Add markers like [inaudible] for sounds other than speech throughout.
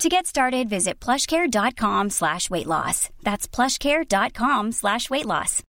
To get started, visit plushcare.com slash weight loss. That's plushcare.com slash weight loss.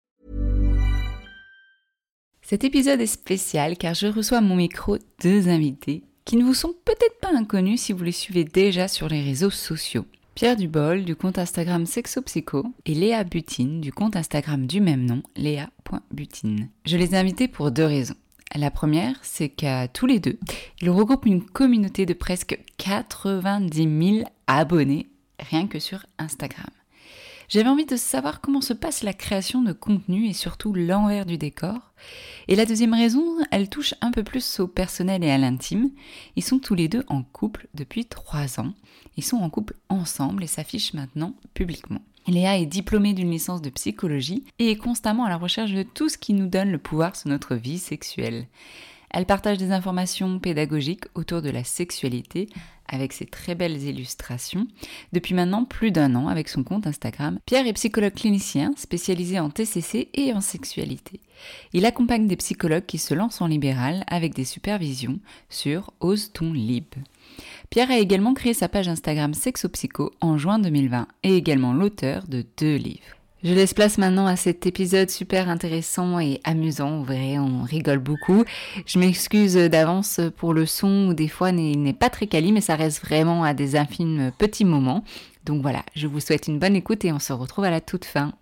Cet épisode est spécial car je reçois à mon micro deux invités qui ne vous sont peut-être pas inconnus si vous les suivez déjà sur les réseaux sociaux. Pierre Dubol du compte Instagram Sexopsycho et Léa Butine du compte Instagram du même nom, léa.butine. Je les ai invités pour deux raisons. La première, c'est qu'à tous les deux, ils regroupent une communauté de presque 90 000 abonnés rien que sur Instagram. J'avais envie de savoir comment se passe la création de contenu et surtout l'envers du décor. Et la deuxième raison, elle touche un peu plus au personnel et à l'intime. Ils sont tous les deux en couple depuis trois ans. Ils sont en couple ensemble et s'affichent maintenant publiquement. Léa est diplômée d'une licence de psychologie et est constamment à la recherche de tout ce qui nous donne le pouvoir sur notre vie sexuelle. Elle partage des informations pédagogiques autour de la sexualité avec ses très belles illustrations depuis maintenant plus d'un an avec son compte Instagram. Pierre est psychologue clinicien spécialisé en TCC et en sexualité. Il accompagne des psychologues qui se lancent en libéral avec des supervisions sur Ose ton lib. Pierre a également créé sa page Instagram Sexopsycho en juin 2020 et également l'auteur de deux livres. Je laisse place maintenant à cet épisode super intéressant et amusant. Vous verrez, on rigole beaucoup. Je m'excuse d'avance pour le son où des fois il n'est pas très quali, mais ça reste vraiment à des infimes petits moments. Donc voilà, je vous souhaite une bonne écoute et on se retrouve à la toute fin.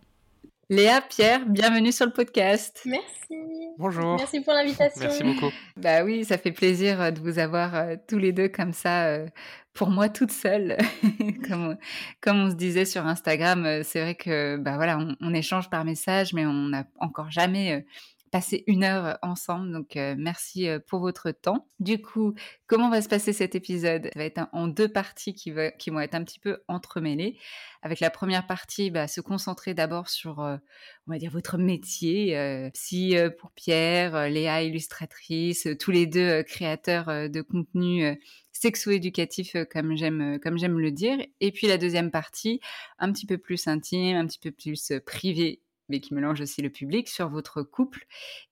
Léa, Pierre, bienvenue sur le podcast. Merci. Bonjour. Merci pour l'invitation. Merci beaucoup. Bah oui, ça fait plaisir de vous avoir euh, tous les deux comme ça euh, pour moi toute seule. [laughs] comme, comme on se disait sur Instagram, euh, c'est vrai que bah voilà, on, on échange par message, mais on n'a encore jamais passé une heure ensemble. Donc euh, merci euh, pour votre temps. Du coup, comment va se passer cet épisode? Ça va être en deux parties qui, qui vont être un petit peu entremêlées. Avec la première partie, bah, se concentrer d'abord sur, euh, on va dire, votre métier. euh, pour Pierre, Léa illustratrice, tous les deux créateurs de contenu sexo-éducatif, comme j'aime comme j'aime le dire. Et puis la deuxième partie, un petit peu plus intime, un petit peu plus euh, privé mais qui mélange aussi le public sur votre couple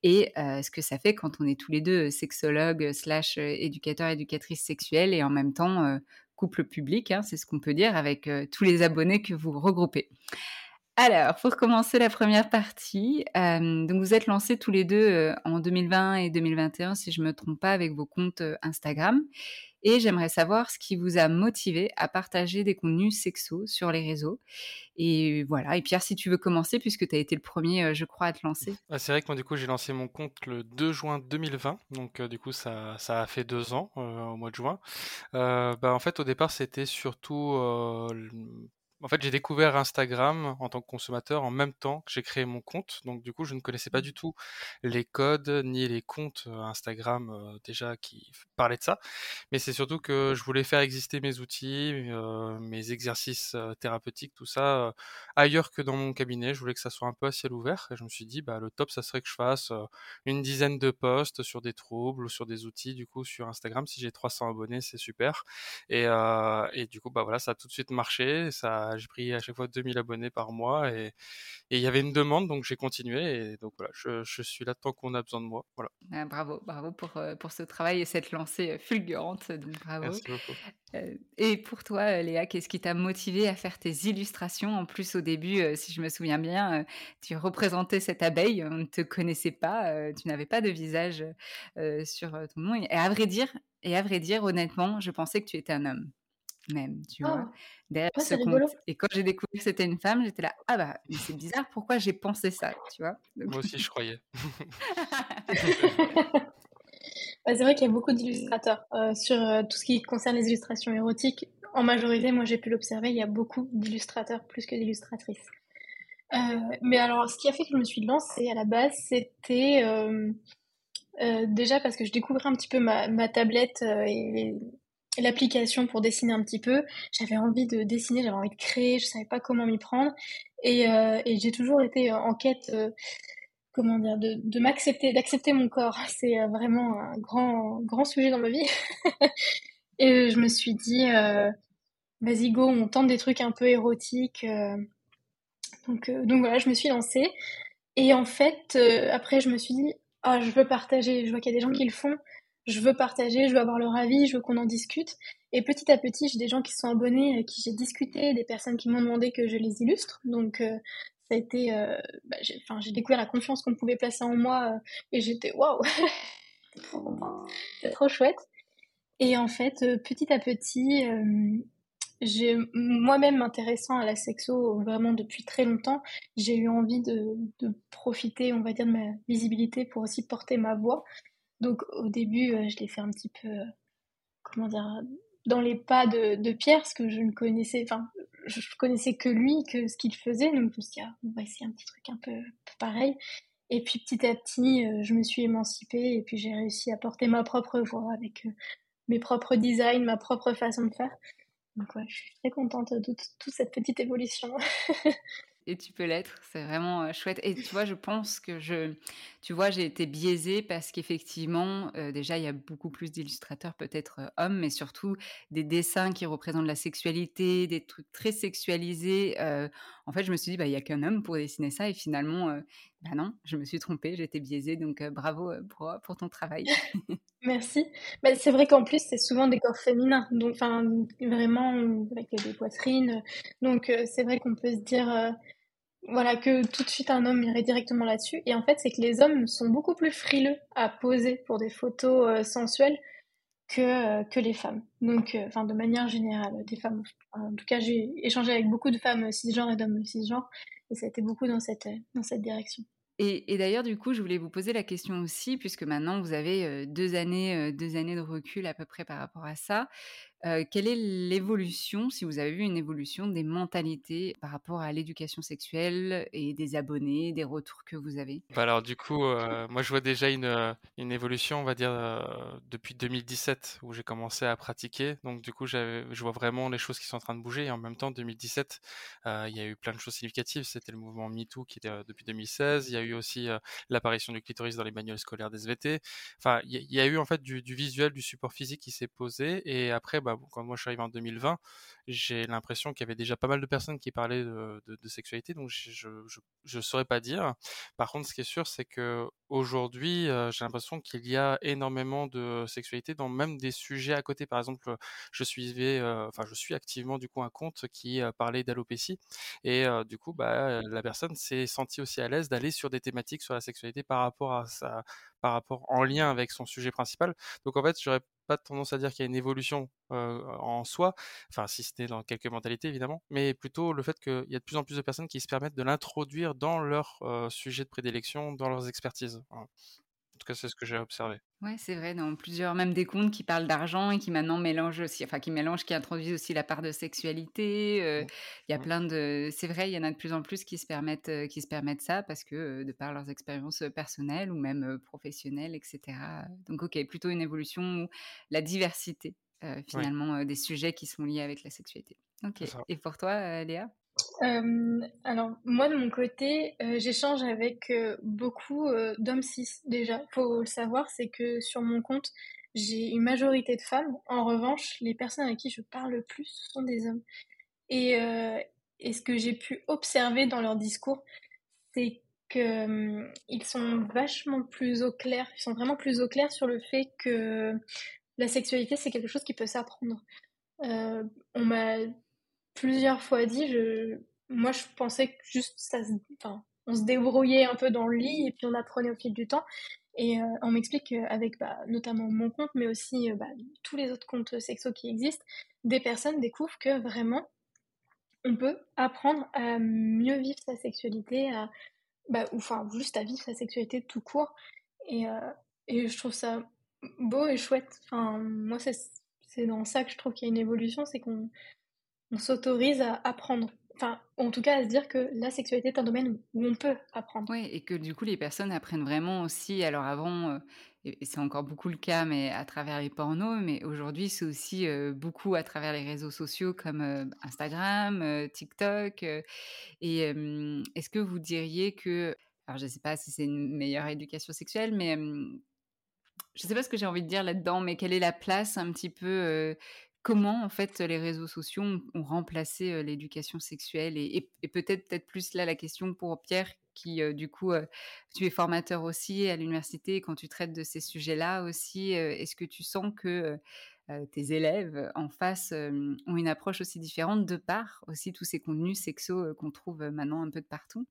et euh, ce que ça fait quand on est tous les deux sexologues slash euh, éducateurs éducatrices sexuelles et en même temps euh, couple public, hein, c'est ce qu'on peut dire avec tous les abonnés que vous regroupez. Alors, pour commencer la première partie, donc vous êtes lancés tous les deux en 2020 et 2021, si je ne me trompe pas, avec vos comptes Instagram. Et j'aimerais savoir ce qui vous a motivé à partager des contenus sexos sur les réseaux. Et voilà. Et Pierre, si tu veux commencer, puisque tu as été le premier, je crois, à te lancer. Ah, c'est vrai que moi, du coup, j'ai lancé mon compte le 2 juin 2020. Donc, du coup, ça, ça a fait deux ans au mois de juin. bah, en fait, au départ, c'était surtout en fait, j'ai découvert Instagram en tant que consommateur en même temps que j'ai créé mon compte. Donc, du coup, je ne connaissais pas mmh. du tout les codes ni les comptes Instagram déjà qui parlaient de ça. Mais c'est surtout que je voulais faire exister mes outils, mes exercices thérapeutiques, tout ça ailleurs que dans mon cabinet. Je voulais que ça soit un peu à ciel ouvert. Et je me suis dit, bah, le top, ça serait que je fasse une dizaine de posts sur des troubles ou sur des outils. Du coup, sur Instagram, si j'ai 300 abonnés, c'est super. Et, et, du coup, bah voilà, ça a tout de suite marché. Ça j'ai pris à chaque fois 2000 abonnés par mois et il y avait une demande, donc j'ai continué. Et donc voilà, je, suis là tant qu'on a besoin de moi. Voilà. Ah, bravo, bravo pour, euh, pour ce travail et cette lancée euh, fulgurante. Donc bravo. Merci beaucoup. Euh, et pour toi, Léa, qu'est-ce qui t'a motivé à faire tes illustrations? En plus, au début, si je me souviens bien, tu représentais cette abeille, on ne te connaissait pas, tu n'avais pas de visage sur ton nom. Et à vrai dire, et à vrai dire, honnêtement, je pensais que tu étais un homme même, tu vois, ce compte. Et quand j'ai découvert que c'était une femme, j'étais là, ah bah, c'est bizarre, pourquoi j'ai pensé ça, tu vois? Moi aussi, je [laughs] croyais. [laughs] Bah, c'est vrai qu'il y a beaucoup d'illustrateurs euh, sur euh, tout ce qui concerne les illustrations érotiques. En majorité, moi j'ai pu l'observer, il y a beaucoup d'illustrateurs plus que d'illustratrices. Euh, mais alors, ce qui a fait que je me suis lancée à la base, c'était déjà parce que je découvrais un petit peu ma, ma tablette et les, l'application pour dessiner un petit peu. J'avais envie de dessiner, j'avais envie de créer, je savais pas comment m'y prendre. Et, euh, et j'ai toujours été en quête, euh, comment dire, de, de m'accepter, d'accepter mon corps. [laughs] C'est euh, vraiment un grand, grand sujet dans ma vie. [laughs] et je me suis dit, vas-y go, on tente des trucs un peu érotiques. donc, donc voilà, je me suis lancée. Et en fait, après, je me suis dit, ah, je veux partager. Je vois qu'il y a des gens qui le font je veux partager, je veux avoir leur avis, je veux qu'on en discute. Et petit à petit, j'ai des gens qui sont abonnés, qui j'ai discuté, des personnes qui m'ont demandé que je les illustre. Donc, euh, ça a été, euh, bah, j'ai découvert la confiance qu'on pouvait placer en moi euh, et j'étais waouh, c'est trop chouette. Et en fait, petit à petit, j'ai moi-même m'intéressant à la sexo vraiment depuis très longtemps, j'ai eu envie de, de, profiter, on va dire, de ma visibilité pour aussi porter ma voix. Donc au début, euh, je l'ai fait un petit peu, euh, comment dire, dans les pas de, Pierre, parce que je ne connaissais, enfin, je connaissais que lui, que ce qu'il faisait. Donc je me suis ah, on va essayer un petit truc un peu, pareil. Et puis petit à petit, euh, je me suis émancipée et puis j'ai réussi à porter ma propre voix avec mes propres designs, ma propre façon de faire. Donc ouais, je suis très contente de toute cette petite évolution. [laughs] et tu peux l'être. C'est vraiment chouette. Et tu vois, je pense que je, tu vois, j'ai été biaisée parce qu'effectivement, déjà, il y a beaucoup plus d'illustrateurs, peut-être hommes, mais surtout des dessins qui représentent la sexualité, des trucs très sexualisés. en fait, je me suis dit, bah, il n'y a qu'un homme pour dessiner ça. Et finalement, bah non, je me suis trompée, j'étais biaisée. Donc, bravo pour, pour ton travail. [laughs] Merci. Bah, c'est vrai qu'en plus, c'est souvent des corps féminins. Donc, enfin, vraiment, avec des poitrines. Donc, c'est vrai qu'on peut se dire voilà, que tout de suite un homme irait directement là-dessus. Et en fait, c'est que les hommes sont beaucoup plus frileux à poser pour des photos euh, sensuelles que, euh, que les femmes. Donc, euh, enfin, de manière générale, des femmes. En tout cas, j'ai échangé avec beaucoup de femmes cisgenres et d'hommes cisgenres, et ça a été beaucoup dans cette, dans cette direction. Et, d'ailleurs, du coup, je voulais vous poser la question aussi, puisque maintenant vous avez deux années, deux années de recul à peu près par rapport à ça quelle est l'évolution, si vous avez vu une évolution des mentalités par rapport à l'éducation sexuelle et des abonnés, des retours que vous avez? Bah Alors du coup, moi je vois déjà une, une évolution, on va dire, depuis 2017 où j'ai commencé à pratiquer. Donc du coup, je vois vraiment les choses qui sont en train de bouger. Et en même temps, 2017, il y a eu plein de choses significatives. C'était le mouvement MeToo qui était depuis 2016. Il y a eu aussi l'apparition du clitoris dans les manuels scolaires des SVT. Enfin, il y, a eu en fait du, visuel, du support physique qui s'est posé. Et après, bah, quand moi je suis arrivé en 2020, j'ai l'impression qu'il y avait déjà pas mal de personnes qui parlaient de, sexualité, donc je, je, saurais pas dire. Par contre, ce qui est sûr, c'est que aujourd'hui, j'ai l'impression qu'il y a énormément de sexualité dans même des sujets à côté. Par exemple, je suivais, enfin, je suis activement du coup un compte qui parlait d'alopécie, et du coup, bah, la personne s'est sentie aussi à l'aise d'aller sur des thématiques sur la sexualité par rapport à sa, par rapport en lien avec son sujet principal. Donc en fait, j'aurais pas tendance à dire qu'il y a une évolution en soi, enfin si c'était dans quelques mentalités évidemment, mais plutôt le fait qu'il y a de plus en plus de personnes qui se permettent de l'introduire dans leur sujet de prédilection, dans leurs expertises. En tout cas, c'est ce que j'ai observé. Ouais, c'est vrai, dans plusieurs, même des comptes qui parlent d'argent et qui maintenant mélangent aussi, enfin qui mélangent, qui introduisent aussi la part de sexualité. Euh, mmh. Il y a mmh. plein de, c'est vrai, il y en a de plus en plus qui se permettent, euh, qui se permettent ça parce que euh, de par leurs expériences personnelles ou même professionnelles, etc. Donc, ok, plutôt une évolution où la diversité finalement des sujets qui sont liés avec la sexualité. Ok. Et pour toi, Léa? Euh, alors moi de mon côté, euh, j'échange avec euh, beaucoup d'hommes cis déjà. Faut le savoir, c'est que sur mon compte, j'ai une majorité de femmes. En revanche, les personnes avec qui je parle le plus sont des hommes. Et, ce que j'ai pu observer dans leur discours, c'est qu'ils ils sont vachement plus au clair. Ils sont vraiment plus au clair sur le fait que la sexualité, c'est quelque chose qui peut s'apprendre. on m'a plusieurs fois dit, je, moi je pensais que juste ça, enfin, on se débrouillait un peu dans le lit et puis on apprenait au fil du temps. Et euh, on m'explique avec bah, notamment mon compte, mais aussi euh, bah, tous les autres comptes sexo qui existent, des personnes découvrent que vraiment on peut apprendre à mieux vivre sa sexualité, à, bah, ou enfin juste à vivre sa sexualité tout court. Et, euh, et je trouve ça beau et chouette. Enfin, moi, c'est dans ça que je trouve qu'il y a une évolution, c'est qu'on on s'autorise à apprendre. Enfin, en tout cas, à se dire que la sexualité est un domaine où on peut apprendre. Oui, et que du coup, les personnes apprennent vraiment aussi. Alors avant, euh, et c'est encore beaucoup le cas, mais à travers les pornos, mais aujourd'hui, c'est aussi euh, beaucoup à travers les réseaux sociaux comme euh, Instagram, TikTok. et est-ce que vous diriez que, alors je ne sais pas si c'est une meilleure éducation sexuelle, mais je ne sais pas ce que j'ai envie de dire là-dedans, mais quelle est la place un petit peu comment en fait les réseaux sociaux ont, remplacé l'éducation sexuelle et, peut-être peut-être plus là la question pour Pierre qui du coup tu es formateur aussi à l'université quand tu traites de ces sujets-là aussi est-ce que tu sens que tes élèves en face ont une approche aussi différente de par aussi tous ces contenus sexos qu'on trouve maintenant un peu de partout?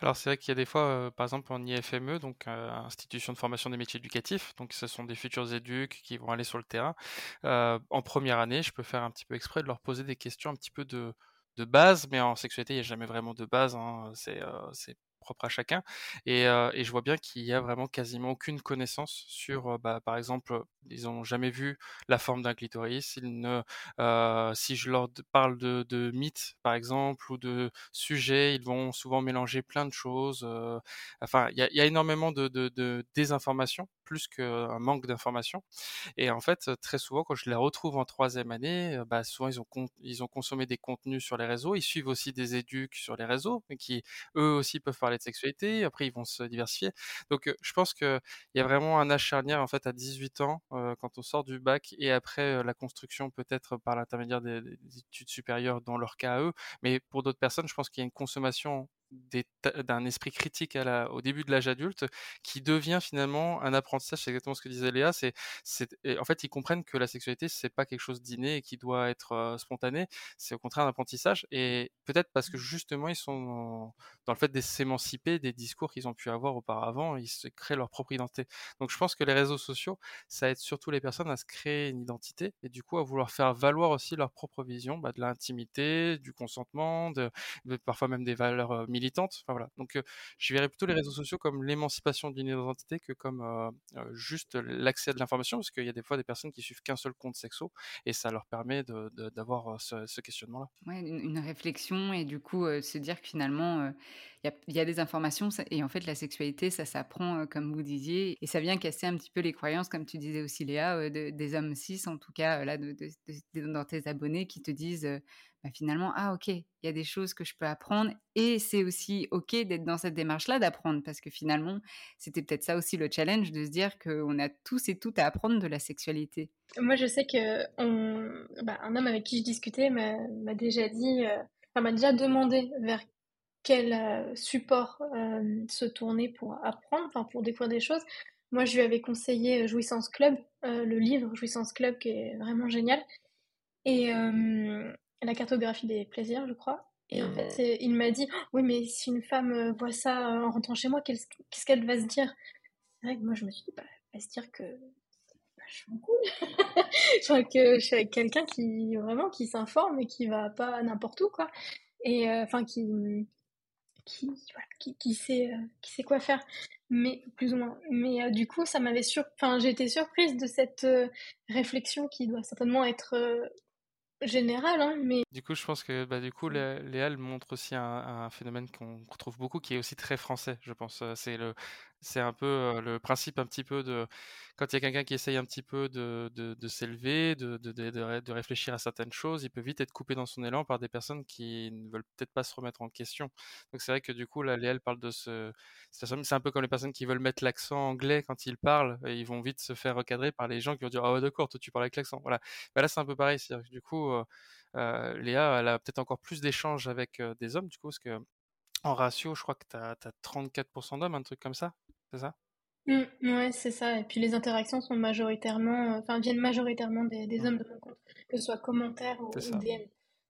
Alors c'est vrai qu'il y a des fois, par exemple en IFME, donc Institution de formation des métiers éducatifs, donc ce sont des futurs éducs qui vont aller sur le terrain. en première année, je peux faire un petit peu exprès de leur poser des questions un petit peu de, de base, mais en sexualité, il n'y a jamais vraiment de base. Hein. Propre à chacun. Et, je vois bien qu'il y a vraiment quasiment aucune connaissance sur, bah, par exemple, ils n'ont jamais vu la forme d'un clitoris. Ils ne, si je leur parle de, mythes, par exemple, ou de sujets, ils vont souvent mélanger plein de choses. enfin, il y a, y a, énormément de, de, de désinformation plus qu'un manque d'information. Et en fait, très souvent, quand je les retrouve en troisième année, bah, souvent ils ont, consommé des contenus sur les réseaux. Ils suivent aussi des éducs sur les réseaux, qui eux aussi peuvent parler de sexualité. Après, ils vont se diversifier. Donc, je pense qu'il y a vraiment un âge charnière en fait à 18 ans quand on sort du bac et après la construction peut-être par l'intermédiaire des, des, études supérieures dans leur cas à eux. Mais pour d'autres personnes, je pense qu'il y a une consommation d'un esprit critique au début de l'âge adulte qui devient finalement un apprentissage. C'est exactement ce que disait Léa. C'est, en fait, ils comprennent que la sexualité c'est pas quelque chose d'inné et qui doit être spontané. C'est au contraire un apprentissage. Et peut-être parce que justement ils sont dans, le fait de s'émanciper des discours qu'ils ont pu avoir auparavant, ils se créent leur propre identité. Donc je pense que les réseaux sociaux, ça aide surtout les personnes à se créer une identité et du coup à vouloir faire valoir aussi leur propre vision bah, de l'intimité, du consentement, parfois même des valeurs militante. Enfin, voilà. Donc, je verrais plutôt les réseaux sociaux comme l'émancipation d'une identité que comme juste l'accès à de l'information, parce qu'il y a des fois des personnes qui suivent qu'un seul compte sexo et ça leur permet d'avoir ce, questionnement-là. Ouais, une, réflexion et du coup se dire que finalement il y, a des informations et en fait la sexualité ça s'apprend comme vous disiez et ça vient casser un petit peu les croyances comme tu disais aussi Léa des hommes cis en tout cas là dans tes abonnés qui te disent bah, finalement, ah ok, il y a des choses que je peux apprendre et c'est aussi ok d'être dans cette démarche-là d'apprendre parce que finalement, c'était peut-être ça aussi le challenge de se dire qu'on a tous et toutes à apprendre de la sexualité. Moi, je sais que bah, homme avec qui je discutais m'a déjà dit, euh, m'a déjà demandé vers quel euh, support euh, se tourner pour apprendre, enfin pour découvrir des choses. Moi, je lui avais conseillé Jouissance Club, le livre Jouissance Club qui est vraiment génial, et la cartographie des plaisirs, je crois. Et en fait, il m'a dit Oui, mais si une femme voit ça en rentrant chez moi, qu'est-ce qu'elle va se dire? C'est vrai que moi, je me suis dit bah, Elle va se dire que c'est vachement cool. [laughs] je crois que je suis avec quelqu'un qui vraiment qui s'informe et qui va pas n'importe où, quoi. Et enfin, qui, qui, voilà, qui, qui, sait, euh, qui sait quoi faire, mais plus ou moins. Mais euh, du coup, ça m'avait sur... enfin, j'ai été surprise de cette euh, réflexion qui doit certainement être générale, hein, mais... Du coup, je pense que bah, du coup, Léa, montre aussi un, un phénomène qu'on retrouve beaucoup, qui est aussi très français, je pense. C'est le, c'est un peu le principe un petit peu de quand il y a quelqu'un qui essaye un petit peu de, de, s'élever, de, de, de, réfléchir à certaines choses, il peut vite être coupé dans son élan par des personnes qui ne veulent peut-être pas se remettre en question. Donc c'est vrai que du coup, là, Léa, parle de ce... C'est un peu comme les personnes qui veulent mettre l'accent anglais quand ils parlent, et ils vont vite se faire recadrer par les gens qui vont dire « Ah oh, d'accord, toi tu parles avec l'accent ». Voilà. Bah, là, c'est un peu pareil. Que du coup, Léa, elle a peut-être encore plus d'échanges avec des hommes, du coup, parce que en ratio, je crois que tu as, as 34% d'hommes, un truc comme ça c'est ça? Mmh, Ouais, c'est ça. Et puis les interactions sont majoritairement, euh, enfin viennent majoritairement des, des hommes de mon compte, que ce soit commentaires ou, DM.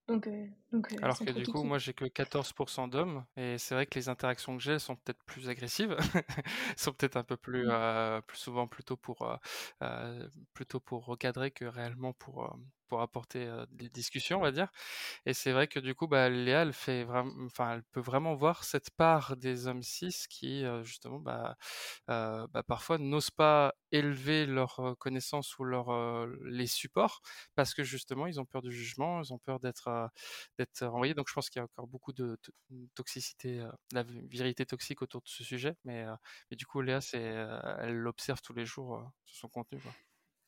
Donc, euh, donc, euh, Alors que du coup, moi j'ai que 14% d'hommes, et c'est vrai que les interactions que j'ai sont peut-être plus agressives, [laughs] sont peut-être un peu plus, mmh. plus souvent plutôt pour, plutôt pour recadrer que réellement pour, pour apporter des discussions, on va dire. Et c'est vrai que du coup, bah, Léa, elle fait enfin, elle peut vraiment voir cette part des hommes cis qui, justement, bah, bah, parfois n'osent pas élever leurs connaissances ou leur, les supports parce que justement, ils ont peur du jugement, ils ont peur d'être, d'être renvoyés. Donc, je pense qu'il y a encore beaucoup de, toxicité, la vérité toxique autour de ce sujet. Mais, mais du coup, Léa, elle l'observe tous les jours sur son contenu.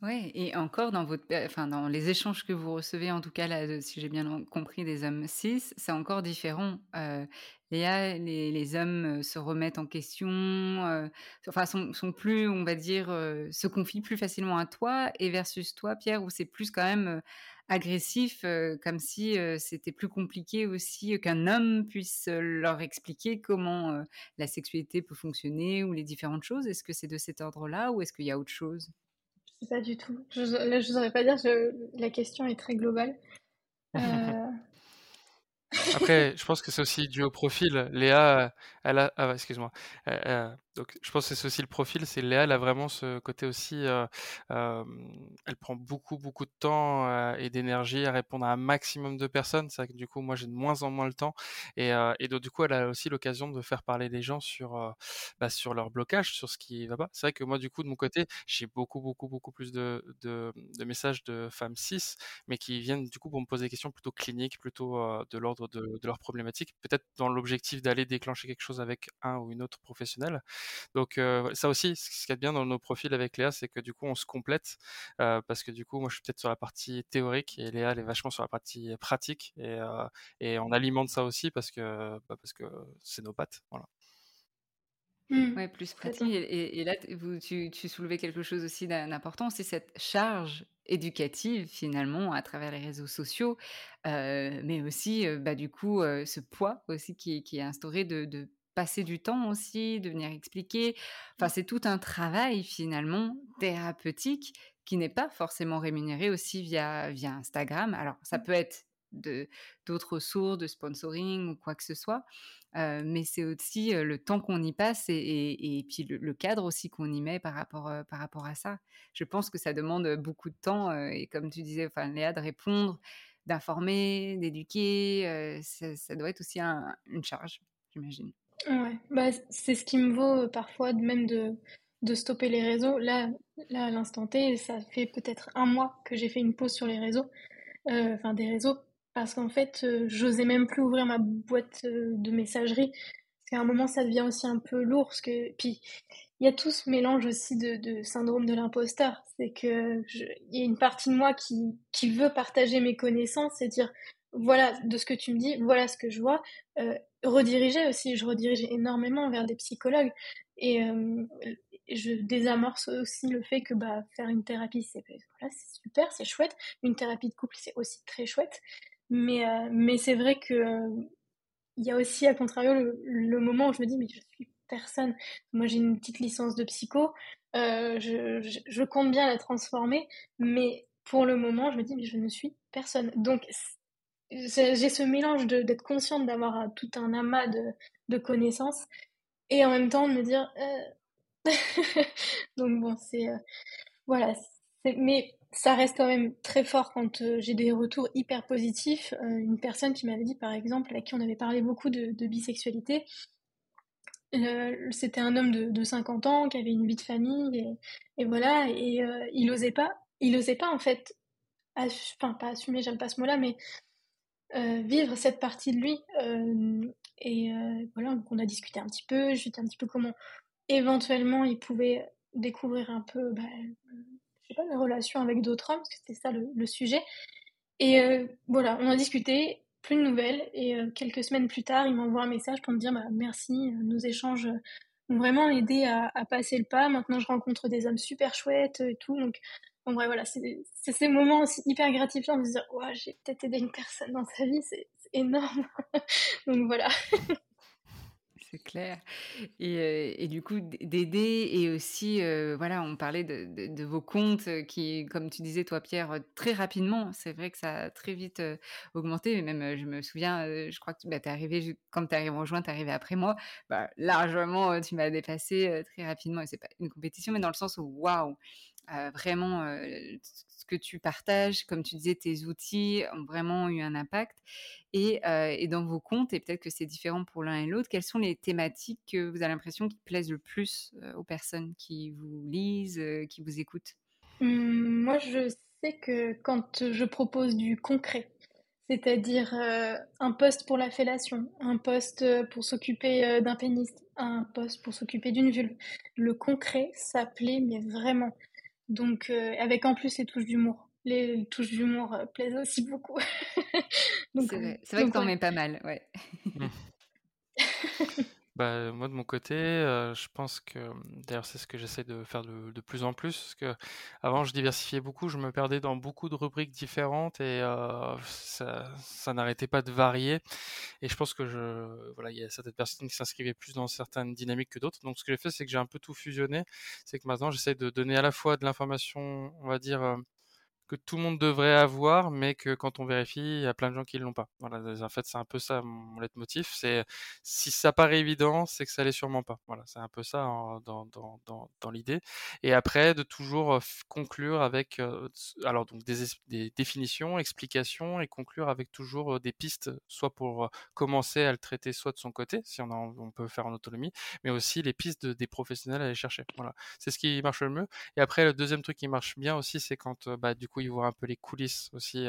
Ouais et encore dans votre enfin, dans les échanges que vous recevez, en tout cas si j'ai bien compris des hommes cis, c'est encore différent. Heu, Léa, les les hommes, se remettent en question, enfin sont plus, on va dire, se confient plus facilement à toi et versus toi, Pierre, où c'est plus quand même, agressif, comme si, c'était plus compliqué aussi, qu'un homme puisse, leur expliquer comment, la sexualité peut fonctionner ou les différentes choses. Est-ce que c'est de cet ordre-là ou est-ce qu'il y a autre chose? Pas du tout. Je, je n'oserais pas dire, je, la question est très globale. Euh, Après, je pense que c'est aussi dû au profil. Léa, elle a. Ah, excuse-moi. Euh, euh, je pense que c'est aussi le profil. C'est Léa, elle a vraiment ce côté aussi. Euh, elle prend beaucoup, beaucoup de temps et d'énergie à répondre à un maximum de personnes. C'est vrai que du coup, moi, j'ai de moins en moins le temps. Et, du coup, elle a aussi l'occasion de faire parler les gens sur, bah, leur blocage, sur ce qui va pas. C'est vrai que moi, du coup, de mon côté, j'ai beaucoup, beaucoup, beaucoup plus de, messages de femmes cis, mais qui viennent du coup pour me poser des questions plutôt cliniques, plutôt de l'ordre de, de leurs problématiques, peut-être dans l'objectif d'aller déclencher quelque chose avec un ou une autre professionnelle. Donc ça aussi, ce qui est bien dans nos profils avec Léa, c'est que du coup on se complète parce que du coup moi je suis peut-être sur la partie théorique et Léa elle est vachement sur la partie pratique et, et on alimente ça aussi parce que bah, parce que c'est nos pattes, voilà. Mmh. Ouais, plus pratique. Et, et, là, vous, tu, tu, soulevais quelque chose aussi d'important, c'est cette charge éducative finalement à travers les réseaux sociaux, euh, mais aussi euh, bah, du coup euh, ce poids aussi qui, qui est instauré de, de, passer du temps aussi, de venir expliquer. Enfin, mmh. c'est tout un travail finalement thérapeutique qui n'est pas forcément rémunéré aussi via, via Instagram. Alors, ça mmh. peut être d'autres sources de sponsoring ou quoi que ce soit. mais c'est aussi le temps qu'on y passe et, et, et puis le, cadre aussi qu'on y met par rapport, par rapport à ça. Je pense que ça demande beaucoup de temps et comme tu disais, enfin, Léa, de répondre, d'informer, d'éduquer, ça, ça, doit être aussi une charge, j'imagine. Ouais, bah, c'est ce qui me vaut parfois même de, de stopper les réseaux. Là, là à l'instant T, ça fait peut-être un mois que j'ai fait une pause sur les réseaux, enfin des réseaux parce qu'en fait, euh, j'osais même plus ouvrir ma boîte euh, de messagerie. Parce qu'à un moment, ça devient aussi un peu lourd. Parce que... Puis, il y a tout ce mélange aussi de, syndrome de l'imposteur. C'est que il y a une partie de moi qui, qui veut partager mes connaissances et dire voilà de ce que tu me dis, voilà ce que je vois. Euh, rediriger aussi, je redirige énormément vers des psychologues et euh, je désamorce aussi le fait que bah, faire une thérapie, c'est voilà, super, c'est chouette. Une thérapie de couple, c'est aussi très chouette. Mais, euh, mais c'est vrai que il y a aussi, à contrario, le, moment où je me dis, mais je suis personne. Moi, j'ai une petite licence de psycho. je, je, je, compte bien la transformer, mais pour le moment, je me dis, mais je ne suis personne. Donc, j'ai ce mélange d'être consciente d'avoir euh, tout un amas de, de, connaissances et en même temps de me dire. Euh... [laughs] Donc, bon, c'est. Euh... Voilà. Mais ça reste quand même très fort quand j'ai des retours hyper positifs. Une personne qui m'avait dit, par exemple, à qui on avait parlé beaucoup de, de bisexualité, c'était un homme de, de, 50 ans qui avait une vie de famille et, et voilà, et il osait pas il n'osait pas en fait, enfin pas assumer, j'aime pas ce mot-là, mais euh, vivre cette partie de lui. Euh, et euh, voilà, donc on a discuté un petit peu, je lui un petit peu comment éventuellement il pouvait découvrir un peu, bah, je sais pas, les relations avec d'autres hommes, parce que c'était ça le, sujet. Et voilà, on a discuté, plus de nouvelles, et quelques semaines plus tard, il m'envoie un message pour me dire bah, merci, nos échanges ont vraiment aidé à, passer le pas. Maintenant, je rencontre des hommes super chouettes et tout. Donc, Bon, voilà, c'est ces moments aussi hyper gratifiants de se dire, ouais, j'ai peut-être aidé une personne dans sa vie, c'est énorme. [laughs] Donc voilà. [laughs] c'est clair. Et, euh, du coup, d'aider et aussi, euh, voilà, on parlait de, vos comptes qui, comme tu disais, toi, Pierre, très rapidement, c'est vrai que ça a très vite euh, augmenté. Même, je me souviens, je crois que tu bah, es arrivé, quand tu arrives en juin, tu arrivé après moi, bah, largement, tu m'as dépassé très rapidement. Et c'est pas une compétition, mais dans le sens où, waouh, vraiment ce que tu partages, comme tu disais, tes outils ont vraiment eu un impact. Et, et dans vos comptes, et peut-être que c'est différent pour l'un et l'autre, quelles sont les thématiques que vous avez l'impression qui plaisent le plus aux personnes qui vous lisent, qui vous écoutent? Mmh, Moi, je sais que quand je propose du concret, c'est-à-dire un poste pour la fellation, un poste pour s'occuper d'un pénis, un poste pour s'occuper d'une vulve. Le concret, ça plaît, mais vraiment. Donc, euh, avec en plus les touches d'humour. Les, touches d'humour euh, plaisent aussi beaucoup. [laughs] c'est vrai, vrai que t'en mets pas mal, ouais. [laughs] Bah, moi de mon côté, euh, je pense que d'ailleurs c'est ce que j'essaie de faire de, plus en plus, parce que avant je diversifiais beaucoup, je me perdais dans beaucoup de rubriques différentes et ça, n'arrêtait pas de varier. Et je pense que je, voilà, il y a certaines personnes qui s'inscrivaient plus dans certaines dynamiques que d'autres. Donc ce que j'ai fait, c'est que j'ai un peu tout fusionné. C'est que maintenant j'essaie de donner à la fois de l'information, on va dire que tout le monde devrait avoir, mais que quand on vérifie, il y a plein de gens qui ne l'ont pas. Voilà, en fait, c'est un peu ça mon leitmotiv. C'est si ça paraît évident, c'est que ça l'est sûrement pas. Voilà, c'est un peu ça dans, dans, dans, dans l'idée. Et après, de toujours euh, conclure avec, euh, alors donc des, définitions, explications, et conclure avec toujours euh, des pistes, soit pour commencer à le traiter, soit de son côté, si on, peut faire en autonomie, mais aussi les pistes de, des professionnels à aller chercher. Voilà, c'est ce qui marche le mieux. Et après, le deuxième truc qui marche bien aussi, c'est quand bah, du coup il voit un peu les coulisses aussi.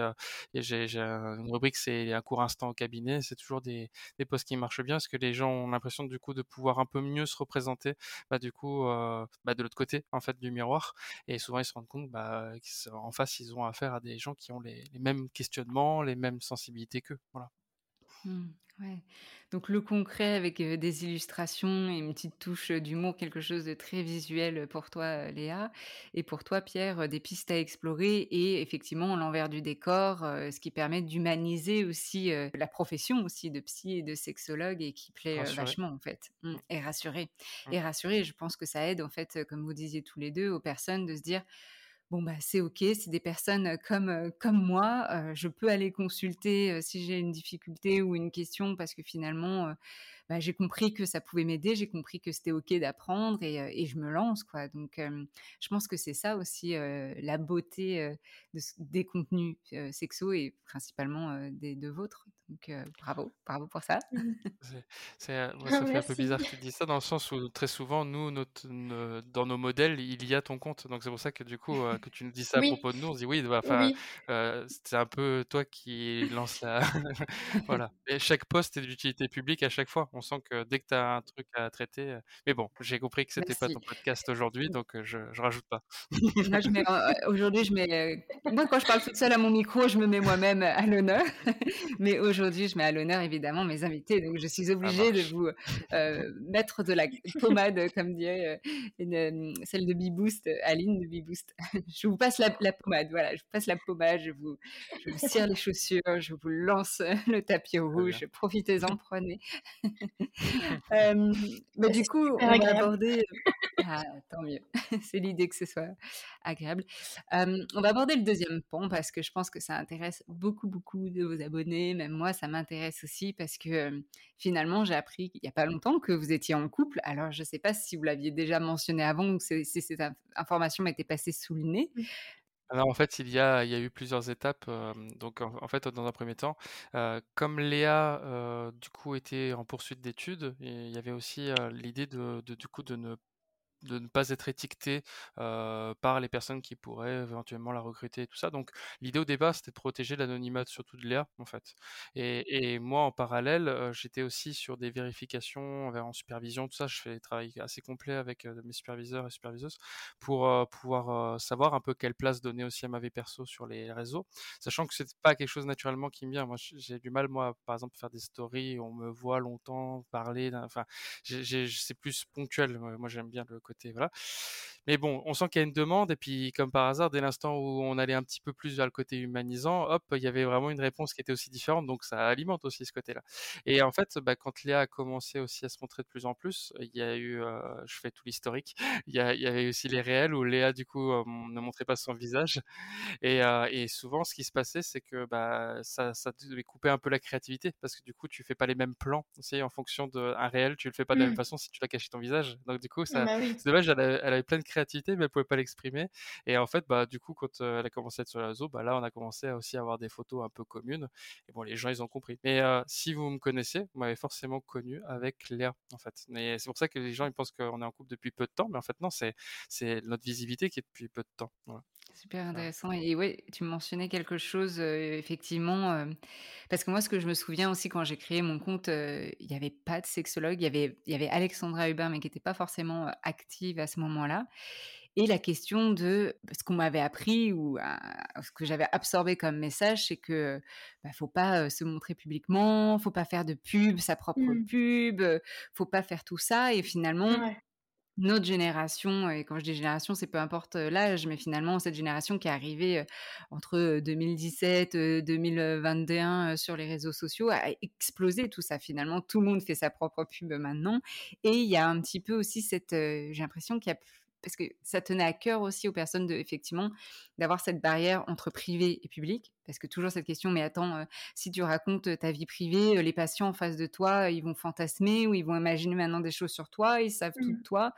j'ai une rubrique, c'est un court instant au cabinet. C'est toujours des, postes qui marchent bien parce que les gens ont l'impression du coup de pouvoir un peu mieux se représenter, bah, du coup, bah, de l'autre côté en fait du miroir. Et souvent ils se rendent compte, bah, qu'en face ils ont affaire à des gens qui ont les, les mêmes questionnements, les mêmes sensibilités qu'eux. Voilà. Mmh, ouais. Donc le concret avec des illustrations et une petite touche d'humour, quelque chose de très visuel pour toi, Léa, et pour toi, Pierre, des pistes à explorer et effectivement l'envers du décor, ce qui permet d'humaniser aussi la profession aussi de psy et de sexologue et qui plaît vachement en fait, mmh, et rassurer. Mmh. Et rassurer, je pense que ça aide en fait, comme vous disiez tous les deux, aux personnes de se dire bon bah c'est ok, c'est des personnes comme comme moi, je peux aller consulter si j'ai une difficulté ou une question parce que finalement bah, j'ai compris que ça pouvait m'aider, j'ai compris que c'était ok d'apprendre et, et, je me lance quoi. Donc je pense que c'est ça aussi la beauté de, des contenus sexo et principalement des de vôtres. Donc bravo, bravo pour ça. [laughs] [laughs] C'est, moi, ça fait un peu bizarre que tu [laughs] dis ça dans le sens où très souvent nous notre, dans nos modèles il y a ton compte. Donc c'est pour ça que du coup que tu nous dis ça à propos de nous, on se dit oui, bah, c'est un peu toi qui lance la voilà. Et chaque poste est d'utilité publique à chaque fois On sent que dès que tu as un truc à traiter. Mais bon, j'ai compris que c'était pas ton podcast aujourd'hui, donc je, je rajoute pas. Mets, [laughs] aujourd'hui, je mets. Moi, quand je parle toute seule à mon micro, je me mets moi-même à l'honneur. [laughs] Mais aujourd'hui, je mets à l'honneur évidemment mes invités, donc je suis obligée de vous mettre de la pommade, [laughs] comme dirait une, celle de Beboost, Aline de Beboost. je vous passe la, la, pommade, voilà, je vous passe la pommade, je vous, je vous cire les chaussures, je vous lance le tapis rouge, profitez-en, prenez. [laughs] euh, mais du coup, on va aborder. [laughs] Ah, tant mieux, [laughs] c'est l'idée que ce soit agréable. Euh, on va aborder le deuxième pont parce que je pense que ça intéresse beaucoup, beaucoup de vos abonnés. Même moi, ça m'intéresse aussi parce que finalement, j'ai appris il n'y a pas longtemps que vous étiez en couple. Alors, je ne sais pas si vous l'aviez déjà mentionné avant ou si cette information m'était passée sous le nez. En fait, il y a, il y a eu plusieurs étapes. donc en, fait, dans un premier temps, comme Léa du coup était en poursuite d'études, il y avait aussi l'idée de, de, du coup de ne de ne pas être étiqueté par les personnes qui pourraient éventuellement la recruter et tout ça. Donc l'idée au départ c'était de protéger l'anonymat surtout de Léa en fait. Et, et moi en parallèle j'étais aussi sur des vérifications en supervision tout ça. Je fais des travail assez complet avec mes superviseurs et superviseuses pour pouvoir savoir un peu quelle place donner aussi à ma vie perso sur les réseaux, sachant que c'est pas quelque chose naturellement qui me vient. Moi j'ai du mal moi par exemple faire des stories, on me voit longtemps parler, enfin c'est plus ponctuel. Moi j'aime bien le côté voilà. Mais bon, on sent qu'il y a une demande et puis comme par hasard, dès l'instant où on allait un petit peu plus vers le côté humanisant, hop, il y avait vraiment une réponse qui était aussi différente, donc ça alimente aussi ce côté-là. Et en fait, bah, quand Léa a commencé aussi à se montrer de plus en plus, il y a eu, euh, je fais tout l'historique, [laughs] il, y, avait aussi les réels où Léa du coup euh, ne montrait pas son visage. Et, euh, et, souvent, ce qui se passait, c'est que bah, ça, ça devait couper un peu la créativité parce que du coup, tu fais pas les mêmes plans, aussi en fonction d'un réel, tu le fais pas de la même mmh. façon si tu l'as caché ton visage. Donc du coup, ça, bah c'est dommage, elle, avait plein de créativité mais elle pouvait pas l'exprimer. Et en fait, bah, du coup, quand elle a commencé à être sur le réseau, bah, là, on a commencé à aussi avoir des photos un peu communes. Et bon, les gens, ils ont compris. Mais si vous me connaissez, vous m'avez forcément connu avec Léa, en fait. Et c'est pour ça que les gens, ils pensent qu'on est en couple depuis peu de temps, mais en fait, non, c'est notre visibilité qui est depuis peu de temps. Super intéressant. Et oui, tu mentionnais quelque chose, effectivement, parce que moi, ce que je me souviens aussi quand j'ai créé mon compte, il n'y avait pas de sexologue. Il y avait, il y avait Alexandra Hubin, mais qui n'était pas forcément active à ce moment-là. Et la question de ce qu'on m'avait appris ou ce que j'avais absorbé comme message, c'est que bah, faut pas se montrer publiquement, faut pas faire de pub, sa propre mmh. pub, faut pas faire tout ça. Et finalement, notre génération, et quand je dis génération, c'est peu importe l'âge, mais finalement, cette génération qui est arrivée entre 2017 et 2021 sur les réseaux sociaux a explosé tout ça. Finalement, tout le monde fait sa propre pub maintenant. Et il y a un petit peu aussi cette. j'ai l'impression qu'il y a parce que ça tenait à cœur aussi aux personnes de, effectivement d'avoir cette barrière entre privé et public parce que toujours cette question mais attends si tu racontes ta vie privée les patients en face de toi ils vont fantasmer ou ils vont imaginer maintenant des choses sur toi ils savent tout de mmh. toi